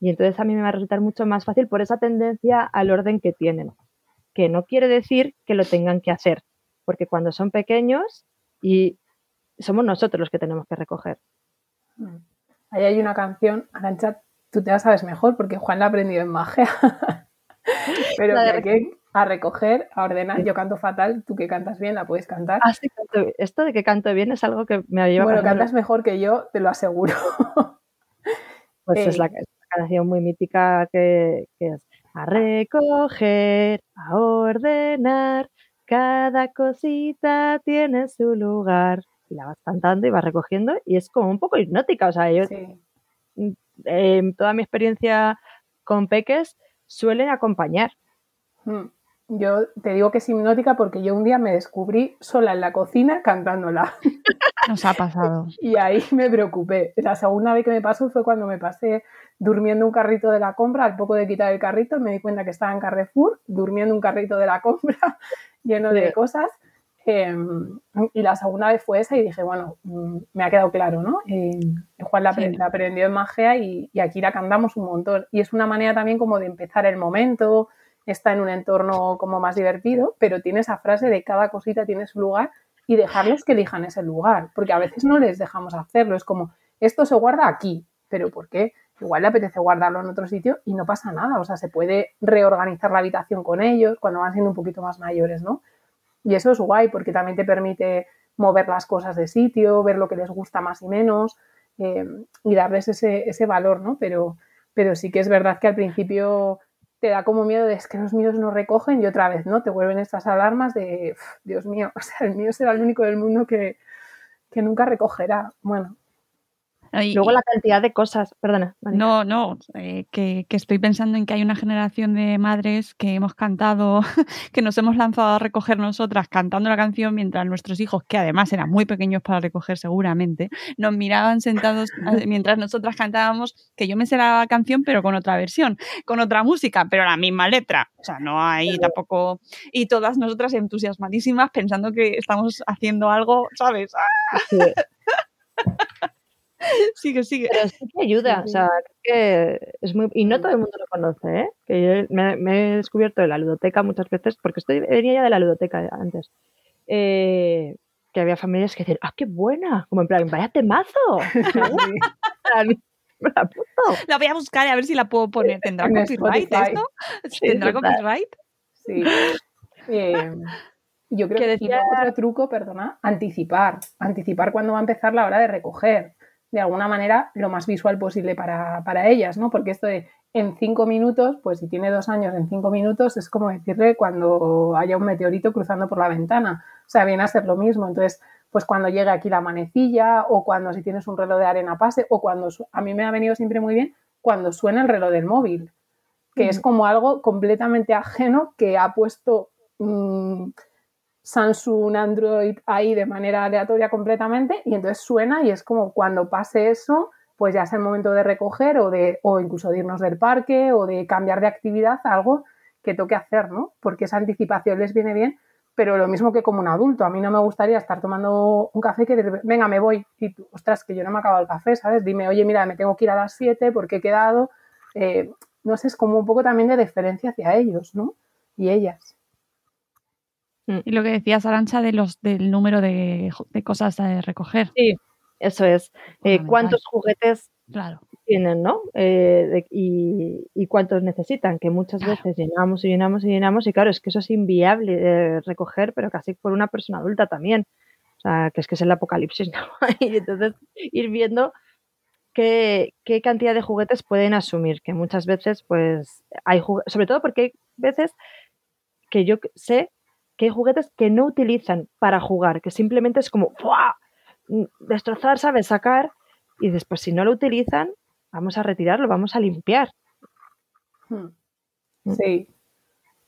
y entonces a mí me va a resultar mucho más fácil por esa tendencia al orden que tienen. Que no quiere decir que lo tengan que hacer, porque cuando son pequeños y somos nosotros los que tenemos que recoger. Ahí hay una canción, Arancha, tú te la sabes mejor porque Juan la ha aprendido en magia. Pero que a recoger, a ordenar. Yo canto fatal, tú que cantas bien, la puedes cantar. Ah, sí, esto de que canto bien es algo que me ha llevado. Bueno, cantas mejor que yo, te lo aseguro. Pues es la, canción muy mítica que, es a recoger, a ordenar, cada cosita tiene su lugar. Y la vas cantando y vas recogiendo y es como un poco hipnótica. O sea, yo, en toda mi experiencia con peques, suelen acompañar. Hmm. Yo te digo que es hipnótica porque yo un día me descubrí sola en la cocina cantándola. Nos ha pasado. y ahí me preocupé. La segunda vez que me pasó fue cuando me pasé durmiendo un carrito de la compra. Al poco de quitar el carrito me di cuenta que estaba en Carrefour, durmiendo un carrito de la compra lleno de cosas. Em, y la segunda vez fue esa y dije, bueno, mm, me ha quedado claro, ¿no? Juan la, aprendió en magia y, y aquí la cantamos un montón. Y es una manera también como de empezar el momento, está en un entorno como más divertido, pero tiene esa frase de cada cosita tiene su lugar y dejarles que elijan ese lugar, porque a veces no les dejamos hacerlo, es como, esto se guarda aquí, pero ¿por qué? Igual le apetece guardarlo en otro sitio y no pasa nada, o sea, se puede reorganizar la habitación con ellos cuando van siendo un poquito más mayores, ¿no? Y eso es guay porque también te permite mover las cosas de sitio, ver lo que les gusta más y menos eh, y darles ese, ese valor, ¿no? Pero, pero sí que es verdad que al principio te da como miedo de es que los míos no recogen y otra vez, ¿no? Te vuelven estas alarmas de, Dios mío, o sea, el mío será el único del mundo que, que nunca recogerá. Bueno, Luego la cantidad de cosas, perdona. No, no, eh, que, estoy pensando en que hay una generación de madres que hemos cantado, que nos hemos lanzado a recoger nosotras cantando la canción mientras nuestros hijos, que además eran muy pequeños para recoger seguramente, nos miraban sentados mientras nosotras cantábamos, que yo me sé la canción pero con otra versión, con otra música, pero la misma letra. O sea, no hay tampoco... Y todas nosotras entusiasmadísimas pensando que estamos haciendo algo, ¿sabes? sigue, sigue. Pero sí que ayuda, o sea, que es muy... Y no todo el mundo lo conoce, ¿eh? Que yo me, he descubierto de la ludoteca muchas veces, porque estoy, venía ya de la ludoteca antes, eh, que había familias que decían, ¡ah, qué buena! Como en plan, ¡vaya temazo! la voy a buscar a ver si la puedo poner. ¿Tendrá copyright esto? ¿Tendrá copyright? Sí. Eh, yo creo que, decía... otro truco, perdona, anticipar. Anticipar cuando va a empezar la hora de recoger de alguna manera lo más visual posible para, ellas, ¿no? Porque esto de en cinco minutos, pues si tiene dos años en cinco minutos, es como decirle cuando haya un meteorito cruzando por la ventana. O sea, viene a ser lo mismo. Entonces, pues cuando llegue aquí la manecilla, o cuando si tienes un reloj de arena pase, o cuando a mí me ha venido siempre muy bien cuando suena el reloj del móvil, que es como algo completamente ajeno que ha puesto mm, Samsung, Android ahí de manera aleatoria completamente y entonces suena y es como cuando pase eso, pues ya es el momento de recoger o de o incluso de irnos del parque o de cambiar de actividad algo que toque hacer, ¿no? Porque esa anticipación les viene bien, pero lo mismo que como un adulto. A mí no me gustaría estar tomando un café que venga, me voy y tú, ostras, que yo no me acabo el café, ¿sabes? Dime, oye, mira, me tengo que ir a las 7 porque he quedado. Eh, no sé, es como un poco también de deferencia hacia ellos, ¿no? Y ellas. Mm. Y lo que decías, Arancha, de los, del número de, cosas a recoger. Sí, eso es. Eh, ¿Cuántos juguetes claro. tienen, no? Eh, y, cuántos necesitan, que muchas veces llenamos y llenamos y llenamos, y claro, es que eso es inviable de recoger, pero casi por una persona adulta también. O sea, que es que es el apocalipsis, ¿no? y entonces ir viendo qué, qué cantidad de juguetes pueden asumir, que muchas veces, pues, hay sobre todo porque hay veces que yo sé que hay juguetes que no utilizan para jugar, que simplemente es como ¡fua! destrozar, ¿sabes? Sacar y después si no lo utilizan, vamos a retirarlo, vamos a limpiar. Hmm. Sí.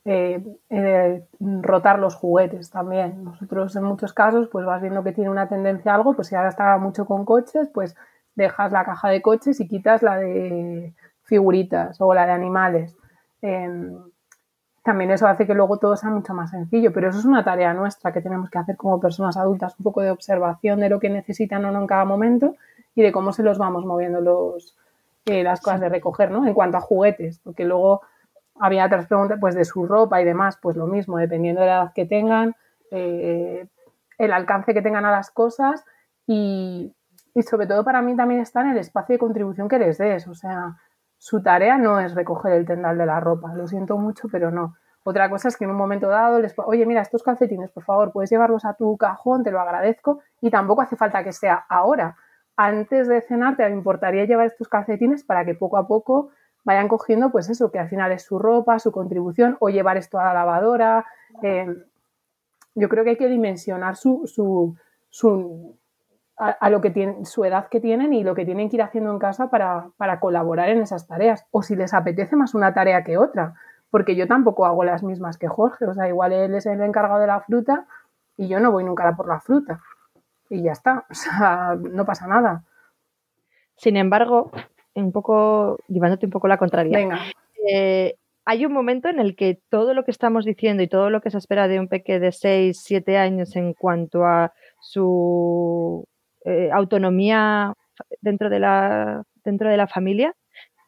Eh, eh, rotar los juguetes también. Nosotros en muchos casos pues vas viendo que tiene una tendencia a algo, pues si ahora está mucho con coches, pues dejas la caja de coches y quitas la de figuritas o la de animales. Em, también eso hace que luego todo sea mucho más sencillo, pero eso es una tarea nuestra que tenemos que hacer como personas adultas, un poco de observación de lo que necesitan o no en cada momento y de cómo se los vamos moviendo los, eh, las cosas de recoger, ¿no? En cuanto a juguetes, porque luego había otras preguntas, pues de su ropa y demás, pues lo mismo, dependiendo de la edad que tengan, eh, el alcance que tengan a las cosas y, y sobre todo para mí también está en el espacio de contribución que les des, o sea, su tarea no es recoger el tendal de la ropa, lo siento mucho, pero no. Otra cosa es que en un momento dado les oye, mira, estos calcetines, por favor, puedes llevarlos a tu cajón, te lo agradezco, y tampoco hace falta que sea ahora. Antes de cenar te importaría llevar estos calcetines para que poco a poco vayan cogiendo, pues eso, que al final es su ropa, su contribución, o llevar esto a la lavadora. Eh, yo creo que hay que dimensionar su, su, su a, lo que tienen, su edad que tienen y lo que tienen que ir haciendo en casa para, colaborar en esas tareas. O si les apetece más una tarea que otra, porque yo tampoco hago las mismas que Jorge. O sea, igual él es el encargado de la fruta y yo no voy nunca por la fruta. Y ya está. O sea, no pasa nada. Sin embargo, un poco, llevándote un poco la contraria. Venga. Eh, hay un momento en el que todo lo que estamos diciendo y todo lo que se espera de un peque de 6, 7 años en cuanto a su eh, autonomía dentro de, la, dentro de la familia,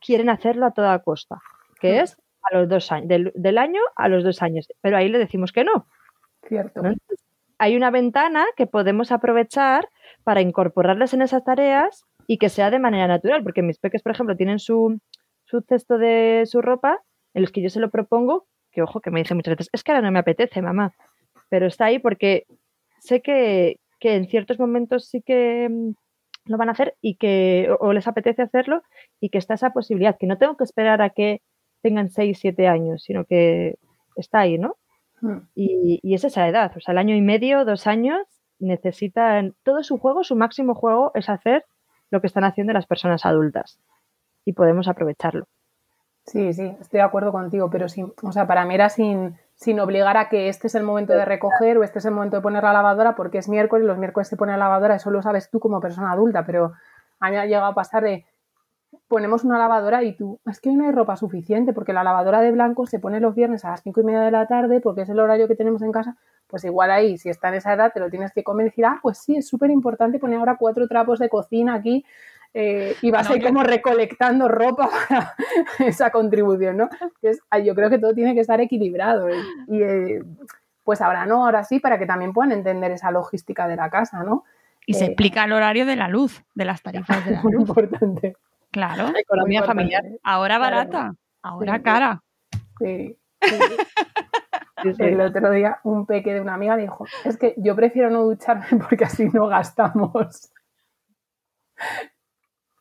quieren hacerlo a toda costa, que es a los dos años, del, año a los dos años. Pero ahí le decimos que no. Cierto. hay una ventana que podemos aprovechar para incorporarles en esas tareas y que sea de manera natural, porque mis peques, por ejemplo, tienen su, su cesto de su ropa en los que yo se lo propongo, que ojo, que me dice muchas veces, es que ahora no me apetece, mamá, pero está ahí porque sé que, que en ciertos momentos sí que mm, lo van a hacer y que o les apetece hacerlo y que está esa posibilidad, que no tengo que esperar a que tengan 6, 7 años, sino que está ahí, ¿no? Hmm. Y, y, es esa edad, o sea, el año y medio, dos años, necesitan, todo su juego, su máximo juego es hacer lo que están haciendo las personas adultas y podemos aprovecharlo. Sí, sí, estoy de acuerdo contigo, pero sin, o sea, para mí era sin, sin obligar a que este es el momento de recoger o este es el momento de poner la lavadora porque es miércoles los miércoles se pone la lavadora, eso lo sabes tú como persona adulta, pero a mí ha llegado a pasar de ponemos una lavadora y tú, es que hoy no hay ropa suficiente porque la lavadora de blanco se pone los viernes a las cinco y media de la tarde porque es el horario que tenemos en casa, pues igual ahí, si está en esa edad, te lo tienes que convencer, ah, pues sí, es súper importante poner ahora cuatro trapos de cocina aquí eh, y vas a ir como recolectando ropa para esa contribución, ¿no? yo creo que todo tiene que estar equilibrado y, eh, pues ahora no, ahora sí, para que también puedan entender esa logística de la casa, ¿no? Y se eh, explica el horario de la luz, de las tarifas de la Muy importante. Claro. economía familiar. Ahora barata, ahora cara. Sí. El otro día un peque de una amiga dijo, es que yo prefiero no ducharme porque así no gastamos.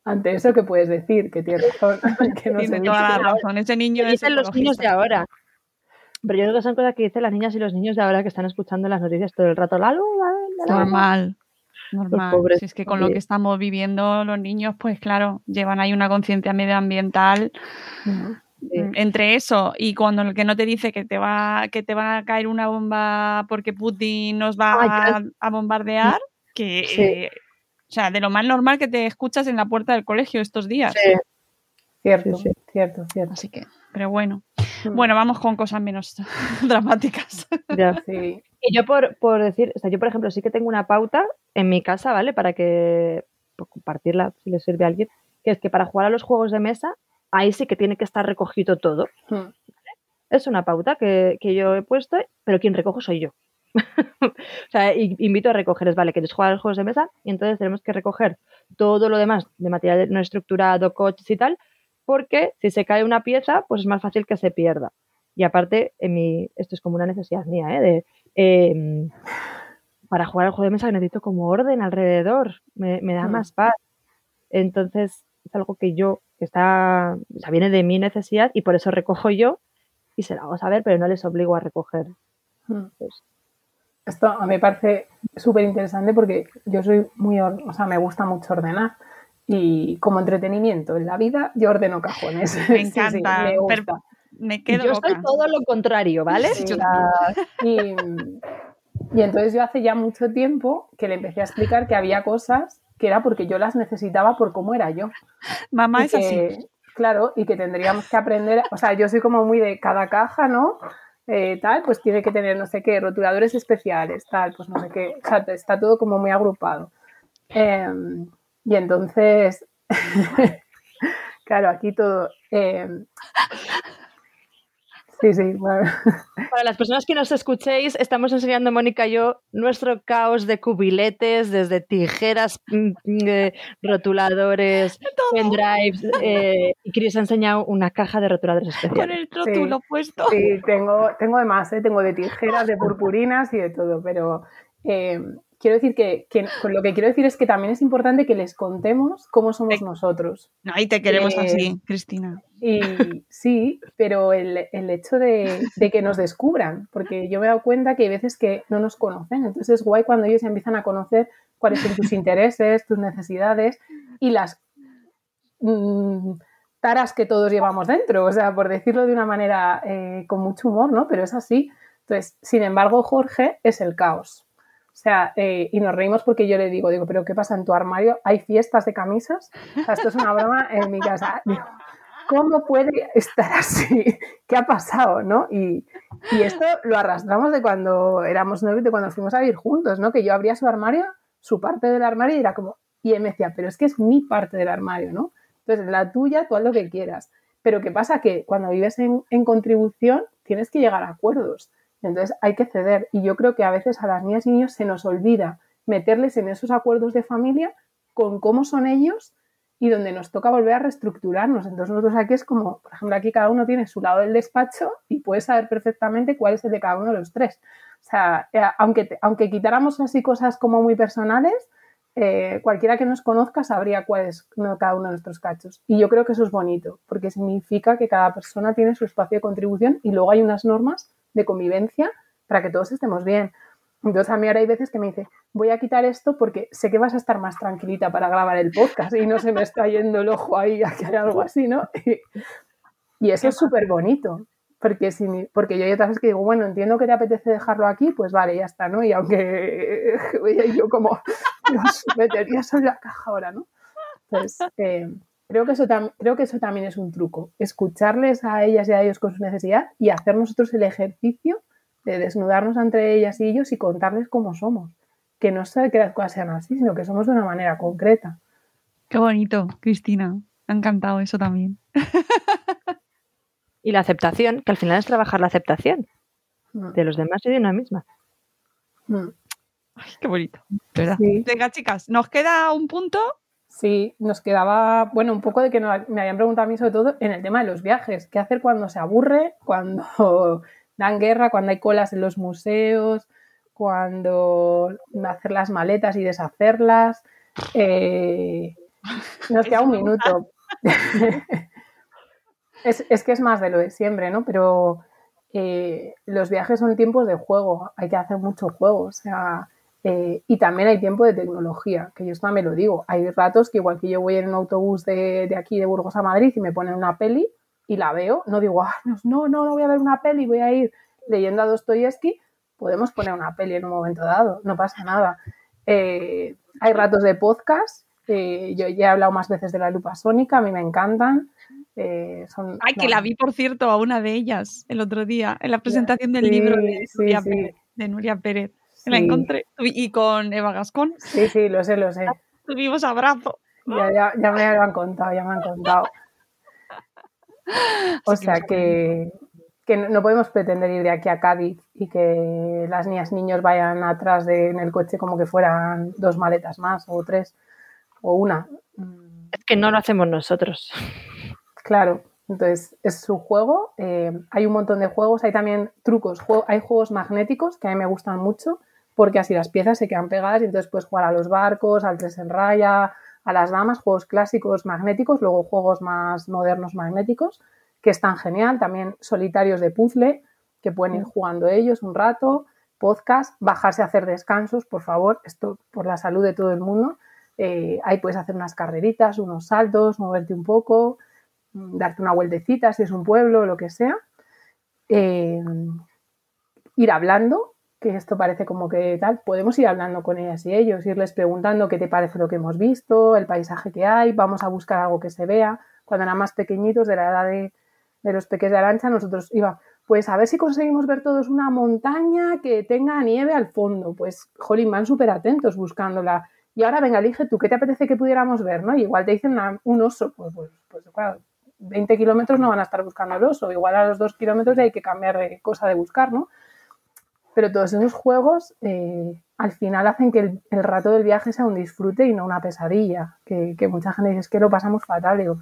Ante eso, ¿qué puedes decir? Que tiene razón. Que no tiene toda la razón. Ese niño es dicen los niños de ahora. Pero yo creo que son cosas que dicen las niñas y los niños de ahora que están escuchando las noticias todo el rato. La, Normal. Normal. Si es que con lo que estamos viviendo los niños, pues claro, llevan ahí una conciencia medioambiental. Mm, entre eso y cuando el que no te dice que te va que te va a caer una bomba porque Putin nos va a, bombardear, que eh, o sea, de lo más normal que te escuchas en la puerta del colegio estos días. Sí. Cierto, cierto, cierto. Así que, pero bueno. Mm. Bueno, vamos con cosas menos dramáticas. Ya, sí. Y yo por, decir, o sea, yo por ejemplo sí que tengo una pauta en mi casa, ¿vale? Para que, por compartirla si le sirve a alguien, que es que para jugar a los juegos de mesa, ahí sí que tiene que estar recogido todo. Mm. Es una pauta que, que yo he puesto, pero quien recojo soy yo. o sea, invito a recoger, es vale, quieres jugar a los juegos de mesa y entonces tenemos que recoger todo lo demás de material no estructurado, coches y tal, porque si se cae una pieza, pues es más fácil que se pierda. Y aparte, en mi, esto es como una necesidad mía, ¿eh? De, em, para jugar al juego de mesa necesito como orden alrededor, me, da mm. más paz. Entonces, es algo que yo, que está, o sea, viene de mi necesidad y por eso recojo yo y se lo hago saber, pero no les obligo a recoger. Mm. Pues, esto a mí me parece súper interesante porque yo soy muy, o sea, me gusta mucho ordenar. Y como entretenimiento en la vida, yo ordeno cajones. Me encanta. me, pero gusta. me quedo Yo soy todo lo contrario, ¿vale? Sí, la- y, y entonces yo hace ya mucho tiempo que le empecé a explicar que había cosas que era porque yo las necesitaba por cómo era yo. Mamá Y es así. Claro, y que tendríamos que aprender, o sea, yo soy como muy de cada caja, ¿no? Eh, tal, pues tiene que tener no sé qué, rotuladores especiales, tal, pues no sé qué, o sea, está todo como muy agrupado. Em, y entonces, claro, aquí todo... em, sí, sí, bueno. Para las personas que nos escuchéis, estamos enseñando, Mónica y yo, nuestro caos de cubiletes, desde tijeras, mm, mm, eh, rotuladores, pendrives, eh, y Chris ha enseñado una caja de rotuladores Con especiales. el rótulo puesto. Sí, tengo, tengo de más, ¿eh? tengo de tijeras, de purpurinas y de todo, pero eh, quiero decir que, que- con lo que quiero decir es que también es importante que les contemos cómo somos Sí. nosotros. No, y te queremos Eh, así, Cristina. Y sí, pero el, el hecho de, de que nos descubran, porque yo me he dado cuenta que hay veces que no nos conocen, entonces es guay cuando ellos empiezan a conocer cuáles son tus intereses, tus necesidades y las mm, taras que todos llevamos dentro, o sea, por decirlo de una manera eh, con mucho humor, ¿no? Pero es así. Entonces, sin embargo, Jorge es el caos. O sea, eh, y nos reímos porque yo le digo, digo, pero ¿qué pasa en tu armario? ¿Hay fiestas de camisas? O esto es una broma en mi casa. ¿Cómo puede estar así? ¿Qué ha pasado? ¿no? Y, y esto lo arrastramos de cuando éramos novios, de cuando fuimos a vivir juntos, ¿no? Que yo abría su armario, su parte del armario, y era como, y él me decía, pero es que es mi parte del armario, ¿no? Entonces, la tuya, tú haz lo que quieras. Pero ¿qué pasa? Que cuando vives en, en contribución, tienes que llegar a acuerdos. Entonces, hay que ceder. Y yo creo que a veces a las niñas y niños se nos olvida meterles en esos acuerdos de familia con cómo son ellos y donde nos toca volver a reestructurarnos. Entonces nosotros aquí es como, por ejemplo, aquí cada uno tiene su lado del despacho y puede saber perfectamente cuál es el de cada uno de los tres. O sea, eh, aunque, aunque quitáramos así cosas como muy personales, eh, cualquiera que nos conozca sabría cuál es cada uno de nuestros cachos. Y yo creo que eso es bonito, porque significa que cada persona tiene su espacio de contribución y luego hay unas normas de convivencia para que todos estemos bien. Entonces a mí ahora hay veces que me dice, voy a quitar esto porque sé que vas a estar más tranquilita para grabar el podcast y no se me está yendo el ojo ahí a que hay algo así, ¿no? Y, eso es súper bonito, porque, si, porque yo hay otras veces que digo, bueno, entiendo que te apetece dejarlo aquí, pues vale, ya está, ¿no? Y aunque yo como, Dios, metería eso en la caja ahora, ¿no? Entonces, eh, creo, que eso tam- creo que eso también es un truco, escucharles a ellas y a ellos con su necesidad y hacer nosotros el ejercicio de desnudarnos entre ellas y ellos y contarles cómo somos. Que no sé que las cosas sean así, sino que somos de una manera concreta. Qué bonito, Cristina. Me ha encantado eso también. Y la aceptación, que al final es trabajar la aceptación Mm, de los demás y de una misma. mm. Ay, qué bonito. de ¿Verdad? Sí. Venga, chicas, nos queda un punto. Sí, nos quedaba, bueno, un poco de que no- me habían preguntado a mí sobre todo en el tema de los viajes. ¿Qué hacer cuando se aburre, cuando dan guerra, cuando hay colas en los museos, cuando hacer las maletas y deshacerlas? Eh, nos queda un minuto. es, es que es más de lo de siempre, ¿no? Pero eh, los viajes son tiempos de juego, hay que hacer mucho juego, o sea, eh, y también hay tiempo de tecnología, que yo esto también lo digo. Hay ratos que igual que yo voy en un autobús de, de aquí de Burgos a Madrid y me ponen una peli y la veo, no digo, "Ah, no, no, no voy a ver una peli, voy a ir leyendo a Dostoyevsky, podemos poner una peli en un momento dado, no pasa nada. Eh, hay ratos de podcast, eh, yo ya he hablado más veces de la lupa sónica, a mí me encantan. eh, son, Ay, que la vi, por cierto, a una de ellas el otro día, en la presentación del Sí, libro de sí, Nuria, sí. Pérez, de Nuria Pérez. La encontré. Y con Eva Gascón. Sí, sí, lo sé, lo sé. Tuvimos abrazo. Ya, ya, ya me lo han contado, ya me han contado. O sea que, que no podemos pretender ir de aquí a Cádiz y que las niñas niños vayan atrás de, en el coche como que fueran dos maletas más o tres o una. Es que no lo hacemos nosotros. Claro, entonces es su juego. eh, hay un montón de juegos, hay también trucos, jue- hay juegos magnéticos que a mí me gustan mucho porque así las piezas se quedan pegadas y entonces puedes jugar a los barcos, al tres en raya, a las damas, juegos clásicos magnéticos, luego juegos más modernos magnéticos que están genial, también solitarios de puzzle que pueden ir jugando ellos un rato, podcast, bajarse a hacer descansos, por favor, esto por la salud de todo el mundo. Eh, ahí puedes hacer unas carreritas, unos saltos, moverte un poco, mm, darte una vueltecita si es un pueblo lo que sea. Eh, ir hablando, que esto parece como que tal, podemos ir hablando con ellas y ellos, irles preguntando qué te parece lo que hemos visto, el paisaje que hay, vamos a buscar algo que se vea. Cuando eran más pequeñitos, de la edad de, de los peques de Arancha, nosotros íbamos, pues a ver si conseguimos ver todos una montaña que tenga nieve al fondo. Pues, jolín, van súper atentos buscándola. Y ahora, venga, elige tú, ¿qué te apetece que pudiéramos ver? ¿no? igual te dicen un oso, pues, pues, pues claro, 20 kilómetros no van a estar buscando el oso, igual a los 2 kilómetros hay que cambiar de cosa de buscar, ¿no? Pero todos esos juegos eh, al final hacen que el, rato del viaje sea un disfrute y no una pesadilla, que, mucha gente dice, es que lo pasamos fatal, digo,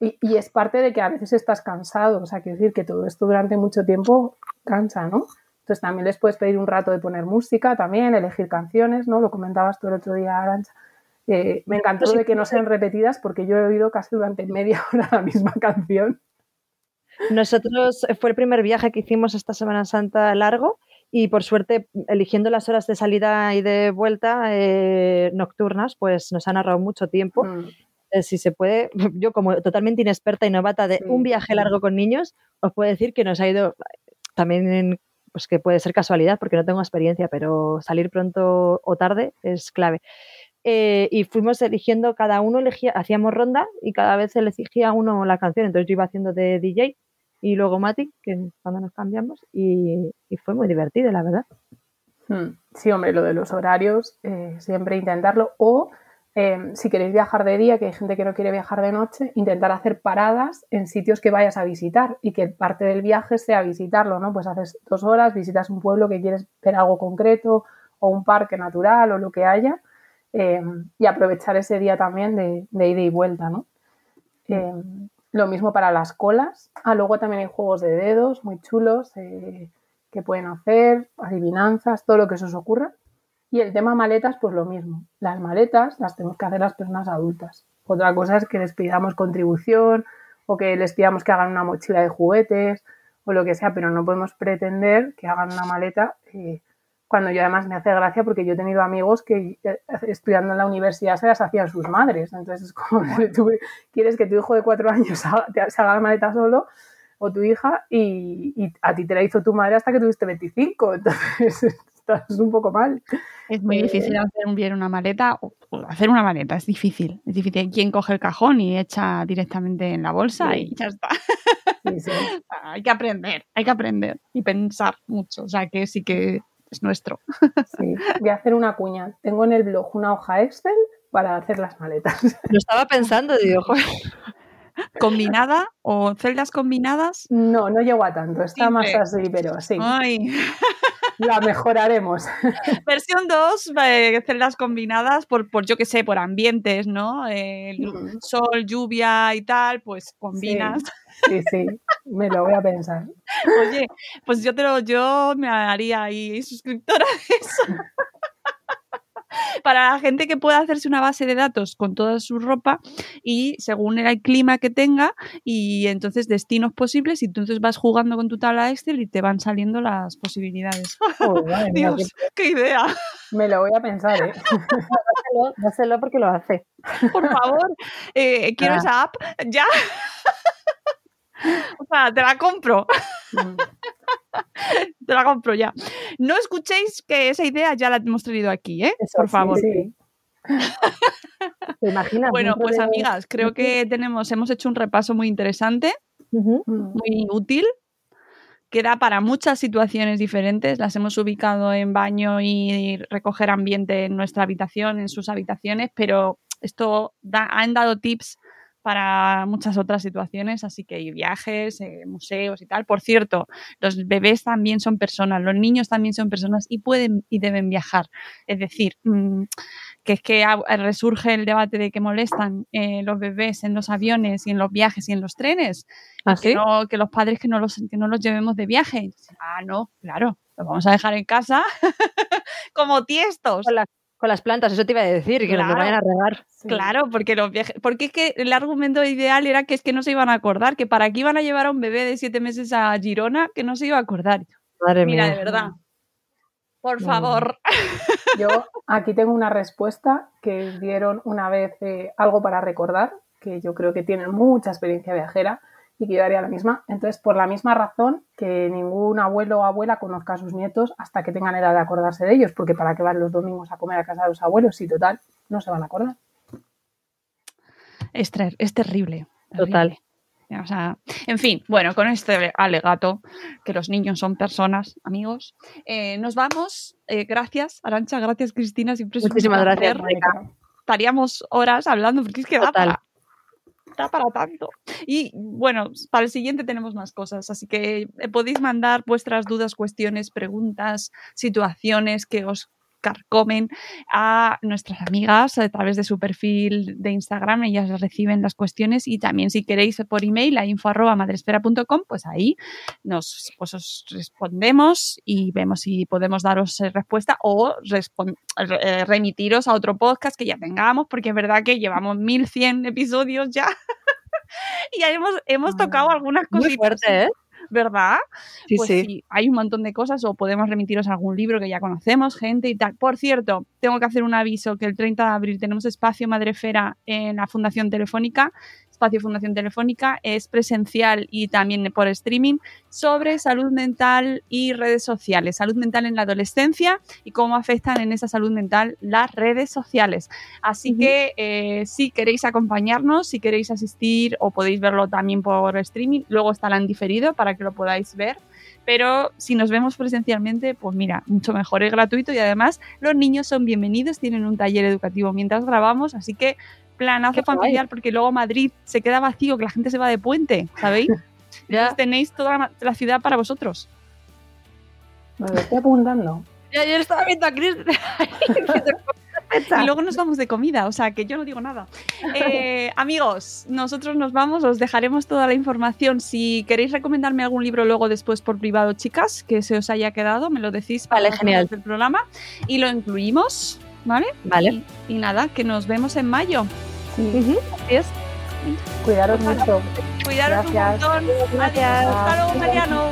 y, es parte de que a veces estás cansado, o sea, quiero decir que todo esto durante mucho tiempo cansa, ¿no? Entonces también les puedes pedir un rato de poner música, también elegir canciones, ¿no? Lo comentabas tú el otro día, Arancha. Eh, me encantó de que no sean repetidas porque yo he oído casi durante media hora la misma canción. Nosotros eh, fue el primer viaje que hicimos esta Semana Santa largo y por suerte eligiendo las horas de salida y de vuelta eh, nocturnas pues nos han ahorrado mucho tiempo. Mm. si se puede, yo como totalmente inexperta y novata de un viaje largo con niños, os puedo decir que nos ha ido también pues que puede ser casualidad porque no tengo experiencia, pero salir pronto o tarde es clave. Eh, y fuimos eligiendo, cada uno elegía, hacíamos ronda y cada vez elegía uno la canción. Entonces yo iba haciendo de DJ y luego Mati, que cuando nos cambiamos, y, fue muy divertido, la verdad. Hmm. Sí, hombre, lo de los horarios, eh, siempre intentarlo. O em, si queréis viajar de día, que hay gente que no quiere viajar de noche, intentar hacer paradas en sitios que vayas a visitar y que parte del viaje sea visitarlo, ¿no? Pues haces dos horas, visitas un pueblo que quieres ver algo concreto o un parque natural o lo que haya em, y aprovechar ese día también de, de ida y vuelta, ¿no? Lo mismo para las colas. Ah, luego también hay juegos de dedos muy chulos eh, que pueden hacer, adivinanzas, todo lo que se os ocurra. Y el tema maletas, pues lo mismo. Las maletas las tenemos que hacer las personas adultas. Otra cosa es que les pidamos contribución o que les pidamos que hagan una mochila de juguetes o lo que sea, pero no podemos pretender que hagan una maleta eh, cuando yo además me hace gracia porque yo he tenido amigos que eh, estudiando en la universidad se las hacían sus madres. Entonces es como, tú quieres que tu hijo de cuatro años se haga la maleta solo o tu hija y, a ti te la hizo tu madre hasta que tuviste 25. Entonces estás un poco mal. Es muy difícil eh, hacer bien una maleta. O hacer una maleta es difícil. Es difícil. ¿Quién coge el cajón y echa directamente en la bolsa y ya está? hay que aprender, hay que aprender y pensar mucho. O sea que sí que es nuestro. Sí, voy a hacer una cuña. Tengo en el blog una hoja Excel para hacer las maletas. Lo estaba pensando, digo, ¿Combinada o celdas combinadas? No, no llego a tanto, está más así, pero sí. Ay. La mejoraremos. Versión 2, eh, celdas combinadas por, por yo que sé, por ambientes, ¿no? Sol, lluvia y tal, pues combinas. Sí, sí, me lo voy a pensar. Oye, pues yo te lo, yo me haría ahí suscriptora de eso. Para la gente que pueda hacerse una base de datos con toda su ropa y según el clima que tenga y entonces destinos posibles y entonces vas jugando con tu tabla Excel y te van saliendo las posibilidades. Dios, qué... idea. Me lo voy a pensar, ¿eh? Dáselo, porque lo hace. Por favor, eh, quiero ah. esa app ya. O sea, te la compro. Te la compro ya. No escuchéis que esa idea ya la hemos traído aquí, ¿eh? Por favor. Bueno, pues amigas, creo que tenemos, hemos hecho un repaso muy interesante, muy útil, que da para muchas situaciones diferentes. Las hemos ubicado en baño y recoger ambiente en nuestra habitación, en sus habitaciones, pero esto han dado tips para muchas otras situaciones, así que hay viajes, eh, museos y tal. Por cierto, los bebés también son personas, los niños también son personas y pueden y deben viajar. Es decir, mm, que es que resurge el debate de que molestan eh, los bebés en los aviones y en los viajes y en los trenes. ¿Ah, que, que, los padres que no los, que no los llevemos de viaje. Ah, no, claro, los vamos a dejar en casa como tiestos con las plantas, eso te iba a decir, que nos lo vayan a regar. Claro, porque los viajes, porque es que el argumento ideal era que es que no se iban a acordar, que para qué iban a llevar a un bebé de siete meses a Girona que no se iba a acordar. Madre Mira, mía. de verdad. Por favor. Yo aquí tengo una respuesta que dieron una vez eh, algo para recordar, que yo creo que tienen mucha experiencia viajera y que yo daría la misma. Entonces, por la misma razón que ningún abuelo o abuela conozca a sus nietos hasta que tengan edad de acordarse de ellos, porque para qué van los domingos a comer a casa de los abuelos si total no se van a acordar. Es, ter- es terrible. Total. O sea, en fin, bueno, con este alegato, que los niños son personas, amigos, eh, nos vamos. Eh, gracias, Arancha, gracias, Cristina. Siempre es un Muchísimas gracias. Estaríamos horas hablando porque es que para, para tanto. Y bueno, para el siguiente tenemos más cosas, así que eh, podéis mandar vuestras dudas, cuestiones, preguntas, situaciones que os carcomen a nuestras amigas a través de su perfil de Instagram, ellas reciben las cuestiones y también si queréis por email a info@madresfera.com, pues ahí nos pues os respondemos y vemos si podemos daros eh, respuesta o eh, remitiros a otro podcast que ya tengamos, porque es verdad que llevamos 1100 episodios ya. y ya hemos, hemos tocado algunas Muy cositas. fuerte, ¿eh? ¿Verdad? Sí, pues sí. sí, hay un montón de cosas o podemos remitiros a algún libro que ya conocemos, gente y tal. Por cierto, tengo que hacer un aviso que el 30 de abril tenemos espacio Madrefera en la Fundación Telefónica. Espacio Fundación Telefónica es presencial y también por streaming sobre salud mental y redes sociales. Salud mental en la adolescencia y cómo afectan en esa salud mental las redes sociales. Así que eh, si queréis acompañarnos, si queréis asistir o podéis verlo también por streaming, luego estará en diferido para que lo podáis ver. Pero si nos vemos presencialmente, pues mira, mucho mejor, es gratuito y además los niños son bienvenidos, tienen un taller educativo mientras grabamos, así que planazo Qué guay. familiar porque luego Madrid se queda vacío, que la gente se va de puente, ¿sabéis? Ya, Entonces tenéis toda la- la ciudad para vosotros. Me lo estoy apuntando. ya, yo estaba viendo a Chris. Y luego nos vamos de comida, o sea que yo no digo nada. Eh, amigos, nosotros nos vamos, os dejaremos toda la información. Si queréis recomendarme algún libro luego después por privado, chicas, que se os haya quedado, me lo decís para Vale, genial. del programa y lo incluimos, ¿vale? Vale. Y, y nada, que nos vemos en mayo. Sí, Ujú, Así es. cuidaros mucho. Cuidaros Gracias. un montón. Adiós. Hasta luego, Mariano.